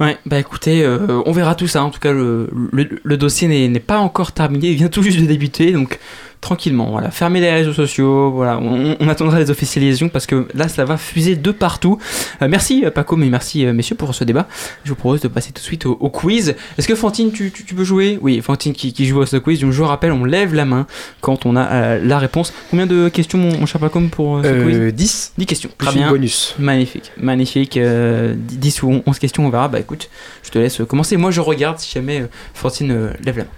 Ouais, bah écoutez, euh, on verra tout ça. En tout cas, le, le, le dossier n'est n'est pas encore terminé, il vient tout juste de débuter, donc tranquillement, voilà. Fermez les réseaux sociaux, voilà. On, on attendra les officialisations parce que là, ça va fuser de partout. Euh, merci euh, Paco, mais merci euh, messieurs pour ce débat. Je vous propose de passer tout de suite au, au quiz. Est-ce que Fantine, tu, tu, tu peux jouer? Oui, Fantine qui, qui joue à ce quiz. Donc, je vous rappelle, on lève la main quand on a euh, la réponse. Combien de questions, mon, mon cher Paco, pour ce quiz? Euh, 10 10 questions. plus Très bien. bonus. Magnifique, magnifique. Euh, 10 ou 11 questions, on verra. Bah écoute, je te laisse commencer. Moi, je regarde si jamais Fantine lève la main.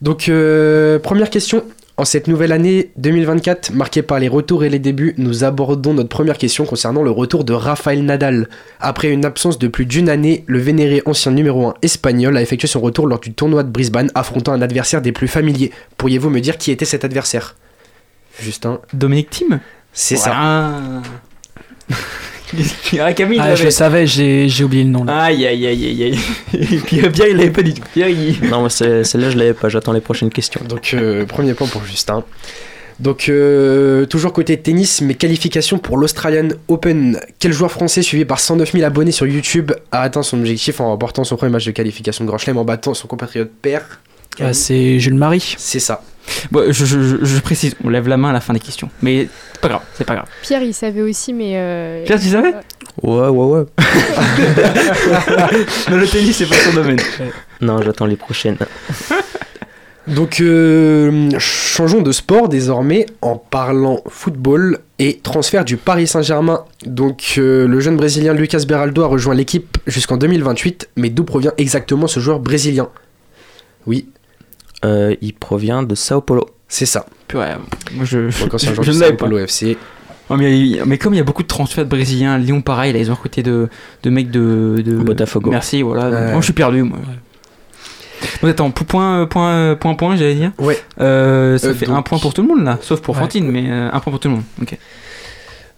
Donc, euh, première question. En cette nouvelle année 2024, marquée par les retours et les débuts, nous abordons notre première question concernant le retour de Rafael Nadal. Après une absence de plus d'une année, le vénéré ancien numéro 1 espagnol a effectué son retour lors du tournoi de Brisbane, affrontant un adversaire des plus familiers. Pourriez-vous me dire qui était cet adversaire? Justin, Dominique Thiem? C'est ça. ah, Camille, Ah, je le savais, j'ai j'ai oublié le nom là. Aïe, aïe, aïe, aïe, aïe. Et puis euh, Pierre, il l'avait pas dit. Pierre, il. Non, mais c'est- celle-là, je l'avais pas. J'attends les prochaines questions. Donc, euh, premier point pour Justin. Donc, euh, toujours côté tennis, mais qualification pour l'Australian Open. Quel joueur français suivi par 109 000 abonnés sur YouTube a atteint son objectif en remportant son premier match de qualification de Grand Chelem en battant son compatriote père Ah, c'est Jules Marie. C'est ça. Bon, je, je, je- je précise, on lève la main à la fin des questions. Mais c'est pas grave, c'est pas grave. Pierre, il savait aussi, mais. euh, Pierre, tu savais? Ouais, ouais, ouais. Mais le tennis, c'est pas son domaine. Non, j'attends les prochaines. Donc, euh, changeons de sport désormais en parlant football et transfert du Paris Saint-Germain. Donc, euh, le jeune brésilien Lucas Beraldo a rejoint l'équipe jusqu'en 2028, mais d'où provient exactement ce joueur brésilien? Oui, Euh, il provient de Sao Paulo. c'est ça. Ouais, moi je. Ancien je- joueur je du ne l'avais Sao pas. Paulo FC. Ouais, mais, mais comme il y a beaucoup de transferts de brésiliens, Lyon pareil, là ils ont recruté de, de mecs de, de Botafogo. Merci, voilà. Ouais. Moi je suis perdu. Moi. Donc attends, point, point, point, point, j'allais dire. Ouais. Euh, ça Euh, fait donc- un point pour tout le monde là, sauf pour Ouais. Fantine, mais euh, un point pour tout le monde. Ok.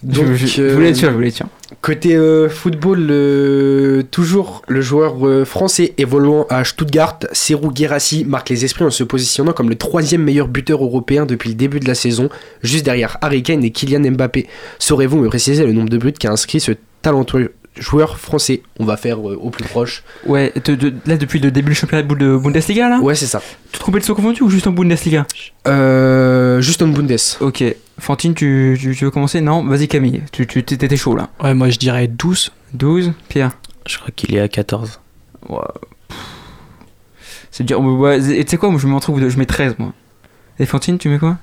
Donc, je, je- je euh, voulais être sûr, je voulais être sûr. Côté euh, football, euh, toujours le joueur euh, français évoluant à Stuttgart, Serou Guérassi, marque les esprits en se positionnant comme le troisième meilleur buteur européen depuis le début de la saison, juste derrière Harry Kane et Kylian Mbappé. Saurez-vous me préciser le nombre de buts qu'a inscrit ce talentueux joueur français On va faire euh, au plus proche. Ouais, de- de- là depuis le début du championnat de de Bundesliga là Ouais, c'est ça. Tu te trompais de saut confondu ou juste en Bundesliga? Euh, juste en Bundes. Ok. Fantine, tu, tu, tu veux commencer? Non Vas-y Camille, tu tu- t'étais chaud là. Ouais, moi je dirais 12. 12, Pierre? Je crois qu'il est à 14. Ouais. C'est dur. Ouais, et tu sais quoi, moi je mets entre vous deux, je mets 13 moi. Et Fantine, tu mets quoi?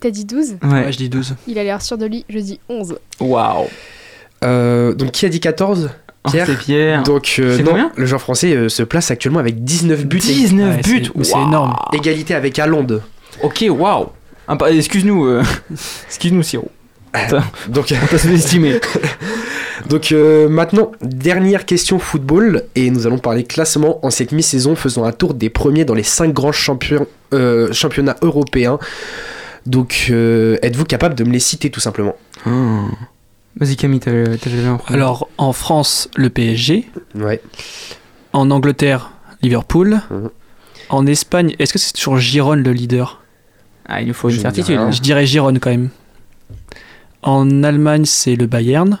T'as dit 12 Ouais. Ouais, je dis 12. Il a l'air sûr de lui, je dis 11. Waouh. Euh, donc, qui a dit 14 Oh, Pierre c'est Pierre. Donc, euh, non, le joueur français euh, se place actuellement avec 19 buts. et 19 Ouais, buts c'est- énorme. égalité avec Haaland. Ok, waouh. Ah, bah, Excuse-nous, euh, excuse-nous Siro. Donc, On t'a sous-estimé. Donc euh, maintenant, dernière question football, et nous allons parler classement en cette mi-saison, faisant un tour des premiers dans les 5 grands champions, euh, championnats européens. Donc euh, êtes-vous capable de me les citer tout simplement? Vas-y Camille, t'as levé en. Alors, en France, le PSG. Ouais. En Angleterre, Liverpool. Mhm. En Espagne, est-ce que c'est toujours Gironne le leader? Ah, il nous faut une Je certitude. rien. Je dirais Gironne quand même. En Allemagne, c'est le Bayern.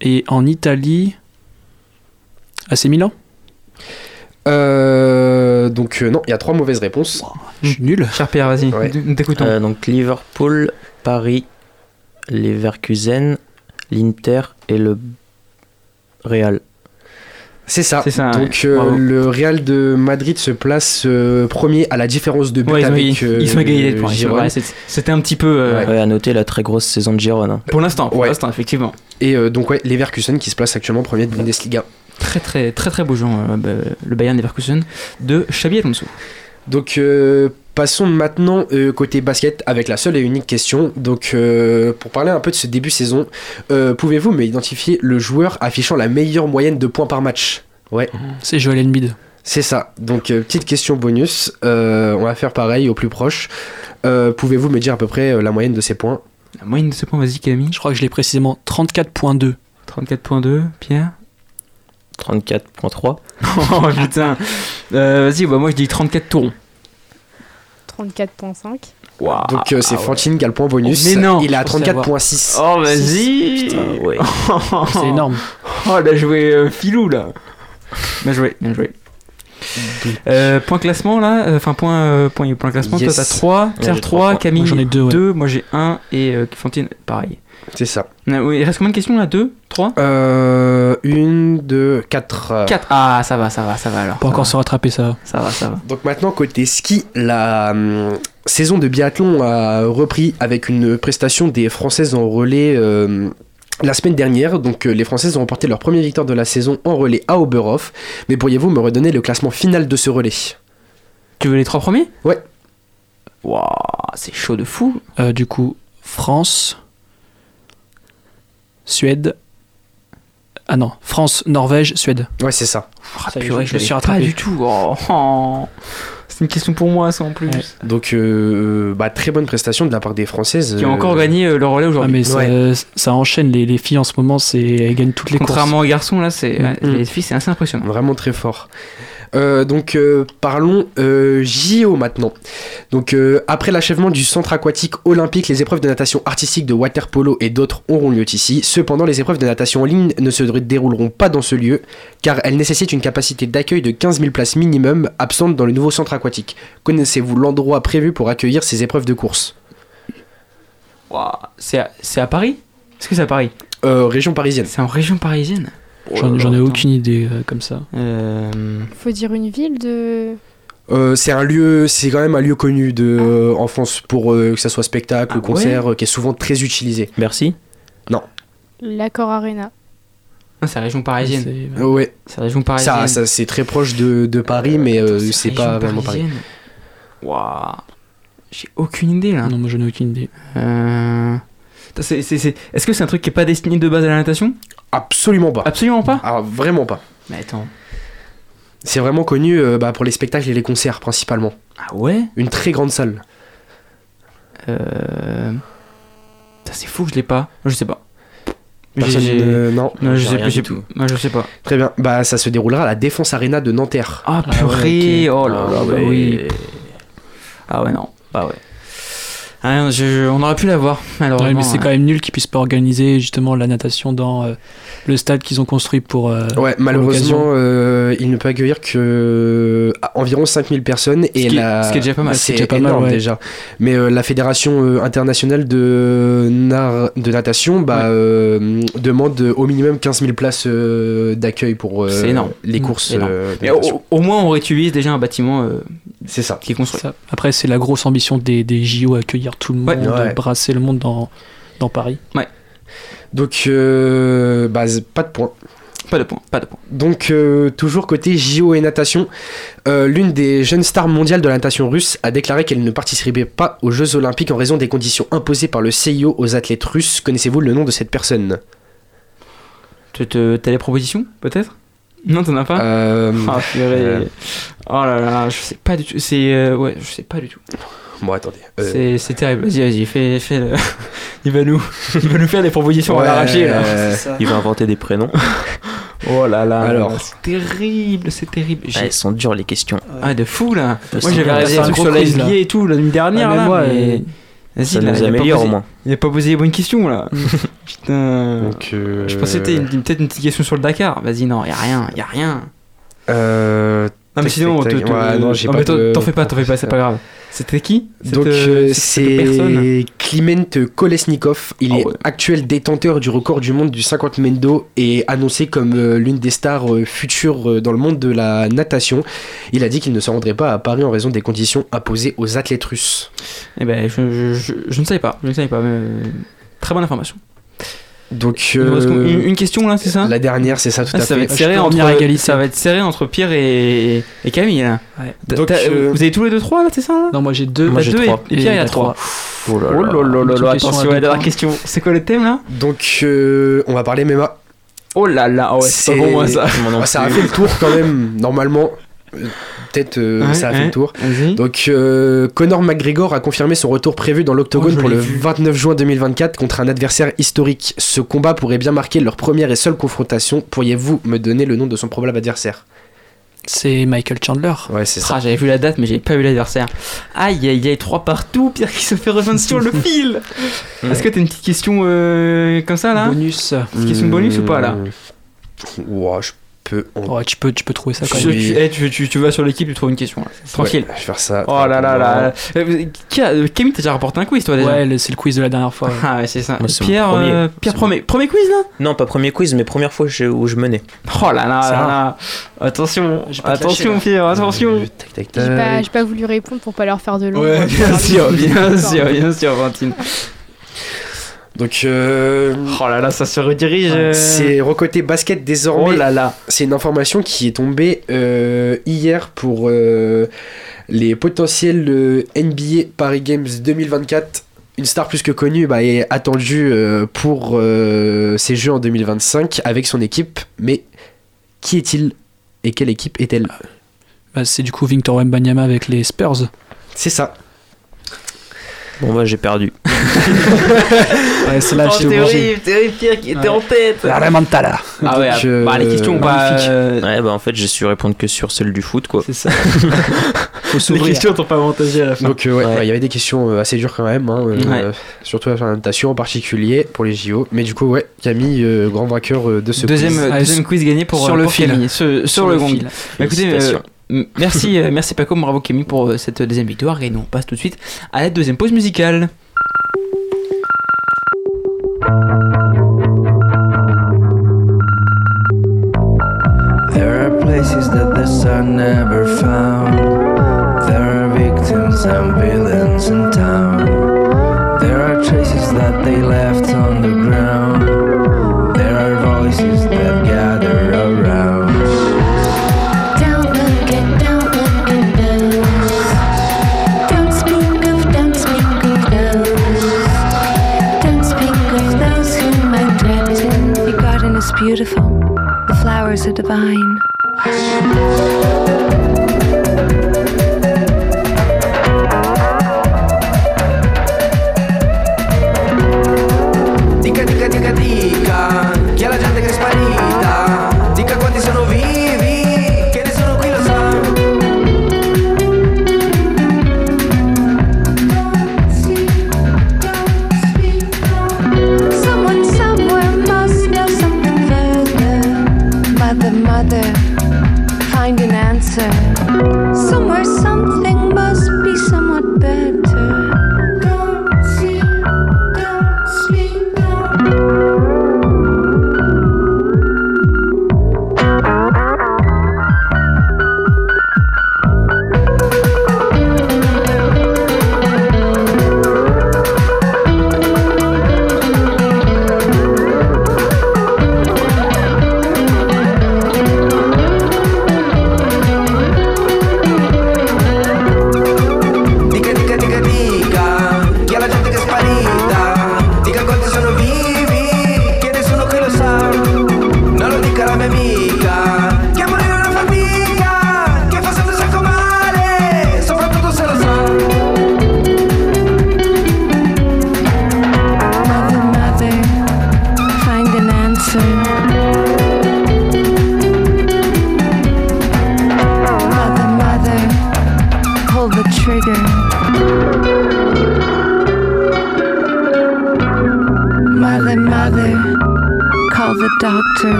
Et en Italie, ah, c'est Milan Euh, donc euh, non, il y a trois mauvaises réponses. Je suis nul. Cher Pierre, vas-y, Ouais. nous t'écoutons. Euh, donc Liverpool, Paris, Leverkusen, l'Inter et le Real. C'est ça. Donc ouais. euh, le Real de Madrid se place euh, premier à la différence de but Ouais, avec ils, euh, ils sont égalisés de points. C'était un petit peu. euh, Ouais. Ouais, à noter la très grosse saison de Giron. hein. Pour l'instant, pour Ouais. l'instant, effectivement. Et euh, donc ouais, Leverkusen qui se place actuellement premier de Bundesliga. Très, très, très, très beau jeu, euh, bah, le Bayern Leverkusen de Xabi Alonso. Donc euh, passons maintenant euh, côté basket avec la seule et unique question. Donc euh, pour parler un peu de ce début saison, euh, pouvez-vous me identifier le joueur affichant la meilleure moyenne de points par match? Ouais, C'est Joel Embiid. c'est ça. Donc euh, petite question bonus, Euh, on va faire pareil au plus proche. Euh, pouvez-vous me dire à peu près euh, la moyenne de ces points? La moyenne de ce point, vas-y Camille. Je crois que je l'ai précisément 34.2. 34.2, Pierre? 34.3. Oh putain Euh, Vas-y, bah, moi je dis 34 tours. 34.5. Waouh Donc euh, c'est Ah ouais. Fantine qui a le point bonus. Mais non, Il est à je pensais avoir. 34.6. Oh, vas-y Putain, ouais. C'est énorme. Oh, il a joué euh, filou là Bien joué, bien joué. Euh, point classement là, euh, enfin point, euh, point, point classement, Yes. toi t'as 3, Pierre j'ai 3, trois points. Camille Moi, j'en ai deux, ouais. 2, moi j'ai 1 et euh, Fantine pareil. C'est ça. Euh, oui, il reste combien de questions là 2 3 Euh, une, deux, quatre. 4 Ah ça va, ça va, ça va alors. Pas encore va. se rattraper ça. Ça va, ça va. Donc maintenant côté ski, la hum, saison de biathlon a repris avec une prestation des Françaises en relais euh, la semaine dernière. Donc euh, les Françaises ont remporté leur première victoire de la saison en relais à Oberhof. Mais pourriez-vous me redonner le classement final de ce relais? Tu veux les trois premiers? Ouais. Waouh, c'est chaud de fou. Euh, du coup, France, Suède. Ah non, France, Norvège, Suède. Ouais, c'est ça. Ah, Ça purée, je- je je me suis l'avais pas du tout. Oh, oh. C'est une question pour moi ça en plus. Ouais. Donc euh, bah, très bonne prestation de la part des Françaises. Qui ont euh, encore gagné euh, le relais Ah, aujourd'hui. mais ça, Ouais. ça enchaîne les, les filles en ce moment, c'est elles gagnent toutes les Contrairement aux garçons là, c'est Mm. les filles c'est assez impressionnant. Vraiment très fort. Euh, donc euh, parlons euh, JO maintenant. Donc après l'achèvement du centre aquatique olympique, les épreuves de natation artistique de water polo et d'autres auront lieu ici. Cependant, les épreuves de natation en ligne ne se dérouleront pas dans ce lieu car elles nécessitent une capacité d'accueil de 15 000 places minimum absentes dans le nouveau centre aquatique. Connaissez-vous l'endroit prévu pour accueillir ces épreuves de course? Waouh, C'est à, à Paris? Est-ce que c'est à Paris? Région parisienne. C'est en région parisienne? J'en ai aucune idée euh, comme ça. Euh, Faut dire une ville de. Euh, c'est un lieu, c'est quand même un lieu connu de, euh, en France pour euh, que ça soit spectacle, Ah concert, euh, qui est souvent très utilisé. Bercy L'Accor Arena. ah, c'est la région parisienne. C'est- ouais, C'est la région parisienne. ça, ça c'est très proche de, de Paris, mais euh, c'est pas vraiment Paris. parisienne. Waouh. J'ai aucune idée là. Non, moi j'en ai aucune idée. Euh... C'est- c'est- c'est- Est-ce que c'est un truc qui est pas destiné de base à la natation? Absolument pas. Absolument pas? Alors vraiment pas. Mais attends. C'est vraiment connu euh, bah, pour les spectacles et les concerts principalement. Ah ouais? Une très grande salle. euh... Putain, C'est fou que je l'ai pas. Je sais pas. Personne J'ai- ne- non. Non, je J'ai sais j'ai- tout. Moi, je sais pas. Très bien. Bah ça se déroulera à la Défense Arena de Nanterre. Ah Ah purée. Oh là là. Ah bah ouais. oui. Ah ouais non. Bah ouais. Ah, je- je- on aurait pu l'avoir. Ouais, mais c'est quand même nul qu'ils puissent pas organiser justement la natation dans euh, le stade qu'ils ont construit pour. euh, Ouais, malheureusement, euh, il ne peut accueillir que euh, environ 5000 personnes. Et Ce qui est- la... ce qui est déjà pas mal. C'est C'est déjà pas mal, énorme ouais. déjà. Mais euh, la Fédération euh, internationale de, nar- de natation bah, euh, demande au minimum 15 000 places euh, d'accueil pour euh, les Mm, courses. c'est énorme. euh, de Mais au, au moins, on réutilise déjà un bâtiment euh, C'est ça. qui est construit. ça. Après, c'est la grosse ambition des, des JO, accueillir tout le monde, Ouais. Ouais. brasser le monde dans, dans Paris. Donc, euh, bah, pas de points. Pas de point. Pas de point. Donc, euh, toujours côté JO et natation, euh, l'une des jeunes stars mondiales de la natation russe a déclaré qu'elle ne participerait pas aux Jeux Olympiques en raison des conditions imposées par le CIO aux athlètes russes. Connaissez-vous le nom de cette personne? T'as des propositions, peut-être? Non, t'en as pas? Euh, Ah, purée. euh, Oh là là, je sais pas du tout. C'est. euh, ouais, je sais pas du tout. Bon, attendez. euh, C'est- terrible. Vas-y, vas-y, fais, fais le- il, va nous, il va nous faire des propositions à l'arraché là. euh, Il va inventer des prénoms. Oh là là. Alors. c'est terrible, c'est terrible. J'ai- Ah, elles sont dures les questions. Ah, de fou là. Euh, Moi j'avais regardé un truc gros sur la. NBA et tout l'année dernière Ah, mais là. moi, mais- euh, Vas-y, Ça là, nous il améliore posé- au moins. Il a pas posé les bonnes questions là. Putain. donc, euh, Je pensais que c'était peut-être une petite question sur le Dakar. Vas-y, non, y a rien, y a rien. euh, Non, mais sinon, tac, te- tac. te- Ouais, non, j'ai non, pas mais t'en de fais pas, t'en fais pas, c'est pas grave. C'était qui? Cette, Donc euh, euh, c'est Kliment Kolesnikov. Il Ah est ouais. actuel détenteur du record du monde du 50 mendo et annoncé comme euh, l'une des stars euh, futures dans le monde de la natation. Il a dit qu'il ne se rendrait pas à Paris en raison des conditions imposées aux athlètes russes. Eh ben, je, je, je, je ne savais pas, je ne savais pas. mais, Très bonne information. Donc euh, une, une question là, c'est ça la dernière, c'est ça tout Ah, à ça va fait. être Je serré entre égalité. ça va être serré entre Pierre et, et Camille là. Ouais. Donc, euh, vous avez tous les deux trois là, c'est ça là? Non, moi j'ai deux. Moi, T'as j'ai deux et- trois. et Pierre il a trois. Oh là Oh là là là là, question à attention deux à la dernière question. C'est quoi le thème là? Donc euh, on va parler MMA. Oh là là, ouais, c'est pas pour moi ça. Ah, ça a fait le tour quand même. Normalement, Euh, peut-être euh, Ouais, ça a fait ouais. le tour. Donc, euh, Conor McGregor a confirmé son retour prévu dans l'octogone Oh, pour le vu. 29 juin 2024 contre un adversaire historique. Ce combat pourrait bien marquer leur première et seule confrontation. Pourriez-vous me donner le nom de son probable adversaire? C'est Michael Chandler. Ouais, c'est Ah, j'avais vu la date, mais j'avais pas vu l'adversaire. Aïe, aïe, aïe, trois partout. Pierre qui se fait rejoindre sur le fil. Est-ce que t'as une petite question euh, comme ça là? Bonus. Petite question bonus ou pas là? Ouah, je Ouais, tu peux, tu peux trouver ça quand Tu, même. Tu- eh, tu, tu- tu vas sur l'équipe, tu trouves une question. là. Tranquille. Ouais, je vais faire ça. Oh là là là. Euh, Camille, t'as déjà rapporté un quiz toi déjà Ouais, c'est le quiz de la dernière fois. ouais. Ah ouais, c'est ça. Moi, Pierre, premier. euh, Pierre premier. Premier quiz là? Non, pas premier quiz, mais première fois je- où je menais. Oh là là là là. Attention, attention lâcher, Pierre, attention. J'ai pas, pas voulu répondre pour pas leur faire de long. Ouais, bien sûr, bien sûr, bien sûr, Valentine. Donc, euh, Oh là là, ça se redirige. euh. c'est recoté basket Oh désormais. là là. C'est une information qui est tombée euh, hier pour euh, les potentiels euh, NBA Paris Games 2024. Une star plus que connue bah, est attendue euh, pour euh, ces jeux en 2025 avec son équipe. Mais qui est-il et quelle équipe est-elle? Bah, c'est du coup Victor Wembanyama avec les Spurs. C'est ça. Bon, bah, j'ai perdu. Ouais, c'est là, Oh, Pierre qui était Ouais. en tête. La remontada. Ah ouais, bah les questions, bah, euh, Ouais, bah, en fait, j'ai su répondre que sur celle du foot, quoi. C'est ça. Faut les questions t'ont pas avantagé à la fin. Donc euh, ouais, Ouais. ouais, il y avait des questions euh, assez dures quand même, hein, Ouais. surtout la natation en particulier pour les JO. Mais du coup ouais, Camille, euh, grand vainqueur de ce Deuxième, quiz. Deuxième quiz gagné pour, sur euh, le pour fil. Camille, sur, sur le gong. fil. Bah, écoutez, euh, merci, euh, merci Paco, bravo Camille pour euh, cette deuxième victoire et nous on passe tout de suite à la deuxième pause musicale. There are places that the sun never found. There are victims and villains in town. There are traces that they left on the ground. The flowers are divine.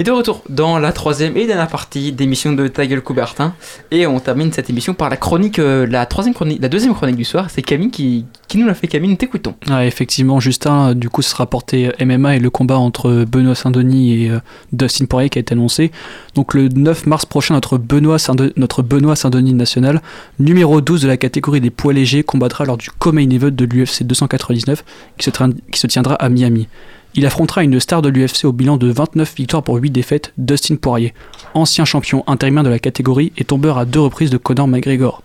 Et de retour dans la troisième et dernière partie d'émission de Ta gueule Coubertin. Et on termine cette émission par la chronique, euh, la troisième chronique, la deuxième chronique du soir. C'est Camille qui, qui nous l'a fait. Camille, nous t'écoutons. Ah, effectivement, Justin, euh, du coup, ce sera porté euh, MMA et le combat entre Benoît Saint-Denis et Dustin Poirier qui a été annoncé. Donc le 9 mars prochain, notre Benoît Saint-Denis, national, numéro 12 de la catégorie des poids légers, combattra lors du co-main event de l'UFC 299 qui se, qui se tiendra à Miami. Il affrontera une star de l'UFC au bilan de 29 victoires pour 8 défaites, Dustin Poirier, ancien champion intérimaire de la catégorie et tombeur à deux reprises de Conor McGregor.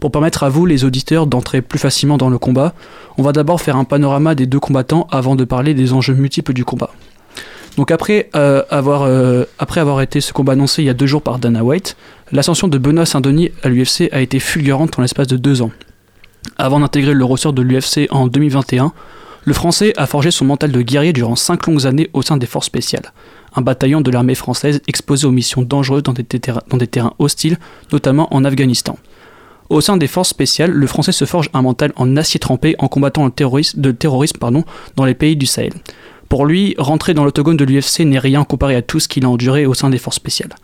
Pour permettre à vous, les auditeurs, d'entrer plus facilement dans le combat, on va d'abord faire un panorama des deux combattants avant de parler des enjeux multiples du combat. Donc après, euh, avoir, euh, avoir été ce combat annoncé il y a deux jours par Dana White, l'ascension de Benoît Saint-Denis à l'UFC a été fulgurante en l'espace de deux ans. Avant d'intégrer le ressort de l'UFC en 2021, le Français a forgé son mental de guerrier durant cinq longues années au sein des forces spéciales, un bataillon de l'armée française exposé aux missions dangereuses dans des, terrains hostiles, notamment en Afghanistan. Au sein des forces spéciales, le Français se forge un mental en acier trempé en combattant le terrorisme, dans les pays du Sahel. Pour lui, rentrer dans l'autogone de l'UFC n'est rien comparé à tout ce qu'il a enduré au sein des forces spéciales.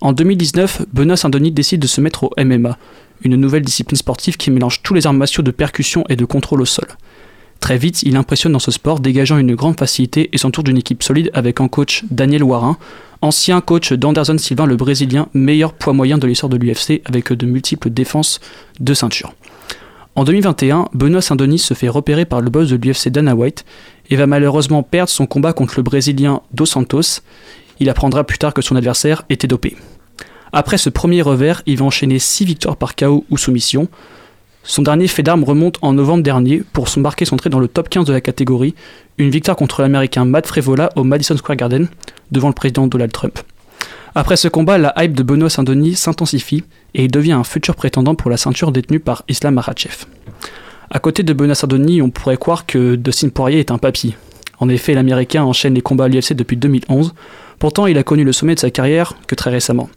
En 2019, Benoît Saint-Denis décide de se mettre au MMA, une nouvelle discipline sportive qui mélange tous les arts martiaux de percussion et de contrôle au sol. Très vite, il impressionne dans ce sport, dégageant une grande facilité et s'entoure d'une équipe solide avec en coach Daniel Warin, ancien coach d'Anderson Silva, le Brésilien, meilleur poids moyen de l'histoire de l'UFC avec de multiples défenses de ceinture. En 2021, Benoît Saint-Denis se fait repérer par le boss de l'UFC Dana White et va malheureusement perdre son combat contre le Brésilien Dos Santos. Il apprendra plus tard que son adversaire était dopé. Après ce premier revers, il va enchaîner 6 victoires par KO ou soumission. Son dernier fait d'armes remonte en novembre dernier pour son trait dans le top 15 de la catégorie, une victoire contre l'américain Matt Frevola au Madison Square Garden devant le président Donald Trump. Après ce combat, la hype de Benoît Saint-Denis s'intensifie et il devient un futur prétendant pour la ceinture détenue par Islam Makhachev. À côté de Benoît Saint-Denis, on pourrait croire que Dustin Poirier est un papy. En effet, l'américain enchaîne les combats à l'UFC depuis 2011, pourtant il a connu le sommet de sa carrière que très récemment.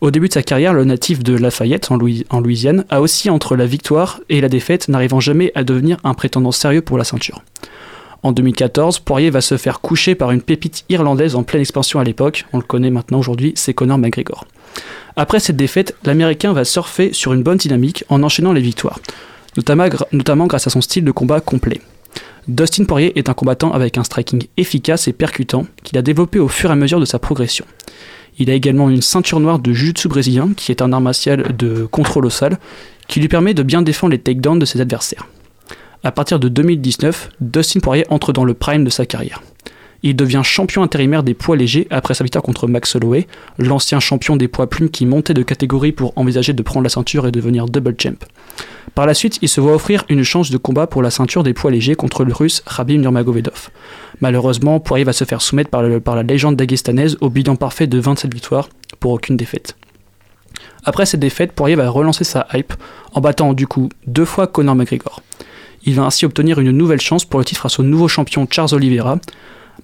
Au début de sa carrière, le natif de Lafayette, en, Louis- en Louisiane, a aussi entre la victoire et la défaite, n'arrivant jamais à devenir un prétendant sérieux pour la ceinture. En 2014, Poirier va se faire coucher par une pépite irlandaise en pleine expansion à l'époque, on le connaît maintenant aujourd'hui, c'est Conor McGregor. Après cette défaite, l'Américain va surfer sur une bonne dynamique en enchaînant les victoires, notamment, notamment grâce à son style de combat complet. Dustin Poirier est un combattant avec un striking efficace et percutant qu'il a développé au fur et à mesure de sa progression. Il a également une ceinture noire de jiu-jitsu brésilien, qui est un art martial de contrôle au sol, qui lui permet de bien défendre les takedowns de ses adversaires. À partir de 2019, Dustin Poirier entre dans le prime de sa carrière. Il devient champion intérimaire des poids légers après sa victoire contre Max Holloway, l'ancien champion des poids plumes qui montait de catégorie pour envisager de prendre la ceinture et devenir double champ. Par la suite, il se voit offrir une chance de combat pour la ceinture des poids légers contre le russe Khabib Nurmagomedov. Malheureusement, Poirier va se faire soumettre par, la légende daghestanaise au bilan parfait de 27 victoires pour aucune défaite. Après cette défaite, Poirier va relancer sa hype en battant du coup deux fois Conor McGregor. Il va ainsi obtenir une nouvelle chance pour le titre à son nouveau champion Charles Oliveira.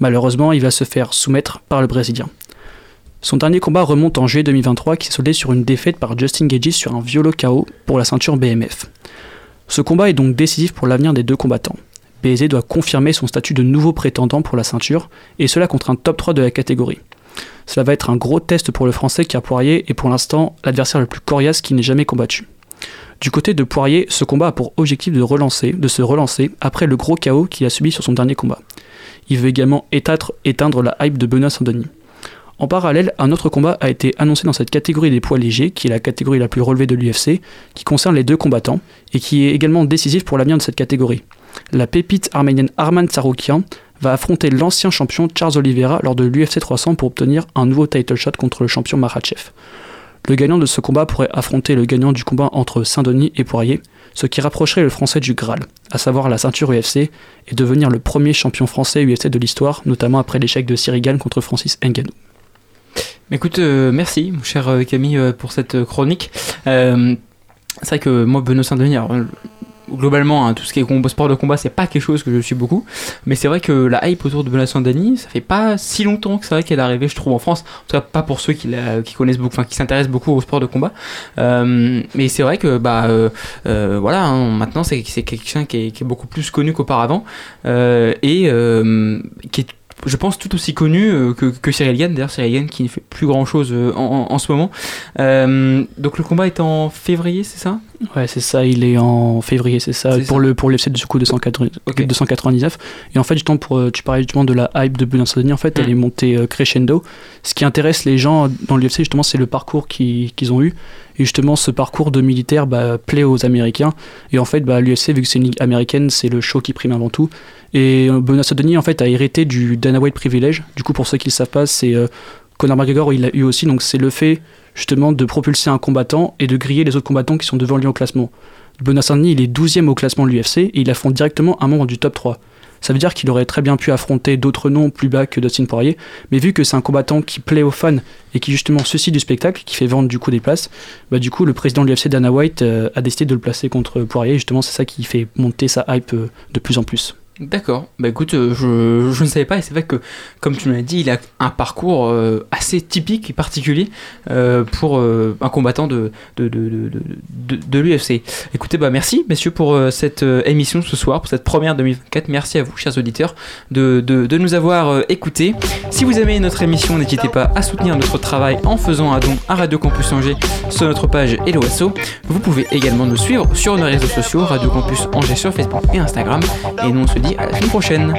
Malheureusement, il va se faire soumettre par le Brésilien. Son dernier combat remonte en juillet 2023 qui s'est soldé sur une défaite par Justin Gagey sur un violo KO pour la ceinture BMF. Ce combat est donc décisif pour l'avenir des deux combattants. BZ doit confirmer son statut de nouveau prétendant pour la ceinture, et cela contre un top 3 de la catégorie. Cela va être un gros test pour le français car Poirier est pour l'instant l'adversaire le plus coriace qui n'ait jamais combattu. Du côté de Poirier, ce combat a pour objectif de, relancer, de se relancer après le gros chaos qu'il a subi sur son dernier combat. Il veut également éteindre, la hype de Benoît Saint-Denis. En parallèle, un autre combat a été annoncé dans cette catégorie des poids légers, qui est la catégorie la plus relevée de l'UFC, qui concerne les deux combattants, et qui est également décisif pour l'avenir de cette catégorie. La pépite arménienne Arman Tsaroukian va affronter l'ancien champion Charles Oliveira lors de l'UFC 300 pour obtenir un nouveau title shot contre le champion Makhachev. Le gagnant de ce combat pourrait affronter le gagnant du combat entre Saint-Denis et Poirier, ce qui rapprocherait le français du Graal, à savoir la ceinture UFC, et devenir le premier champion français UFC de l'histoire, notamment après l'échec de Cyril Gann contre Francis Ngannou. Écoute, euh, merci, mon cher euh, Camille, euh, pour cette chronique. C'est vrai que moi, Benoît Saint-Denis, globalement, hein, tout ce qui est sport de combat, c'est pas quelque chose que je suis beaucoup. Mais c'est vrai que la hype autour de Benoît Saint-Denis, ça fait pas si longtemps que c'est vrai qu'elle est arrivée, je trouve, en France. En tout cas, pas pour ceux qui, connaissent beaucoup, enfin, qui s'intéressent beaucoup au sport de combat. Euh, mais c'est vrai que, bah, euh, euh, voilà, hein, maintenant, c'est c'est quelqu'un qui est, beaucoup plus connu qu'auparavant. Et qui est je pense tout aussi connu que, que Cyril Gann, d'ailleurs Cyril Gann qui ne fait plus grand chose en, ce moment. Donc le combat est en février, c'est ça? Ouais, c'est ça, il est en février, c'est ça, pour ça. le pour l'UFC du coup 280 Ok. 299. Et en fait, justement, pour, euh, tu parlais justement de la hype de Benoît Saint-Denis, en fait, elle Mm. est montée euh, crescendo. Ce qui intéresse les gens dans l'UFC, justement, c'est le parcours qui- qu'ils ont eu. Et justement, ce parcours de militaire bah, plaît aux Américains. Et en fait, bah, l'UFC, vu que c'est une ligue américaine, c'est le show qui prime avant tout. Et euh, Benoît Saint-Denis, en fait, a hérité du Dana White privilège. Du coup, pour ceux qui ne savent pas, c'est euh, Conor McGregor, il l'a eu aussi. Donc, c'est le fait justement de propulser un combattant et de griller les autres combattants qui sont devant lui au classement. Benoît Saint-Denis, il est 12e au classement de l'UFC et il affronte directement un membre du top 3. Ça veut dire qu'il aurait très bien pu affronter d'autres noms plus bas que Dustin Poirier, mais vu que c'est un combattant qui plaît aux fans et qui justement suscite du spectacle, qui fait vendre du coup des places, bah du coup le président de l'UFC Dana White euh, a décidé de le placer contre Poirier. Justement, c'est ça qui fait monter sa hype euh, de plus en plus. D'accord. Bah écoute, euh, je, je ne savais pas et c'est vrai que, comme tu me l'as dit, il a un parcours euh, assez typique et particulier euh, pour un combattant de, de, de, de, de, l'UFC. Écoutez, bah merci messieurs pour cette émission ce soir, pour cette première 2024. Merci à vous, chers auditeurs, de, nous avoir écoutés. Si vous aimez notre émission, n'hésitez pas à soutenir notre travail en faisant un don à Radio Campus Angers sur notre page Helloasso. Vous pouvez également nous suivre sur nos réseaux sociaux, Radio Campus Angers sur Facebook et Instagram. Et nous on se dit à la semaine prochaine.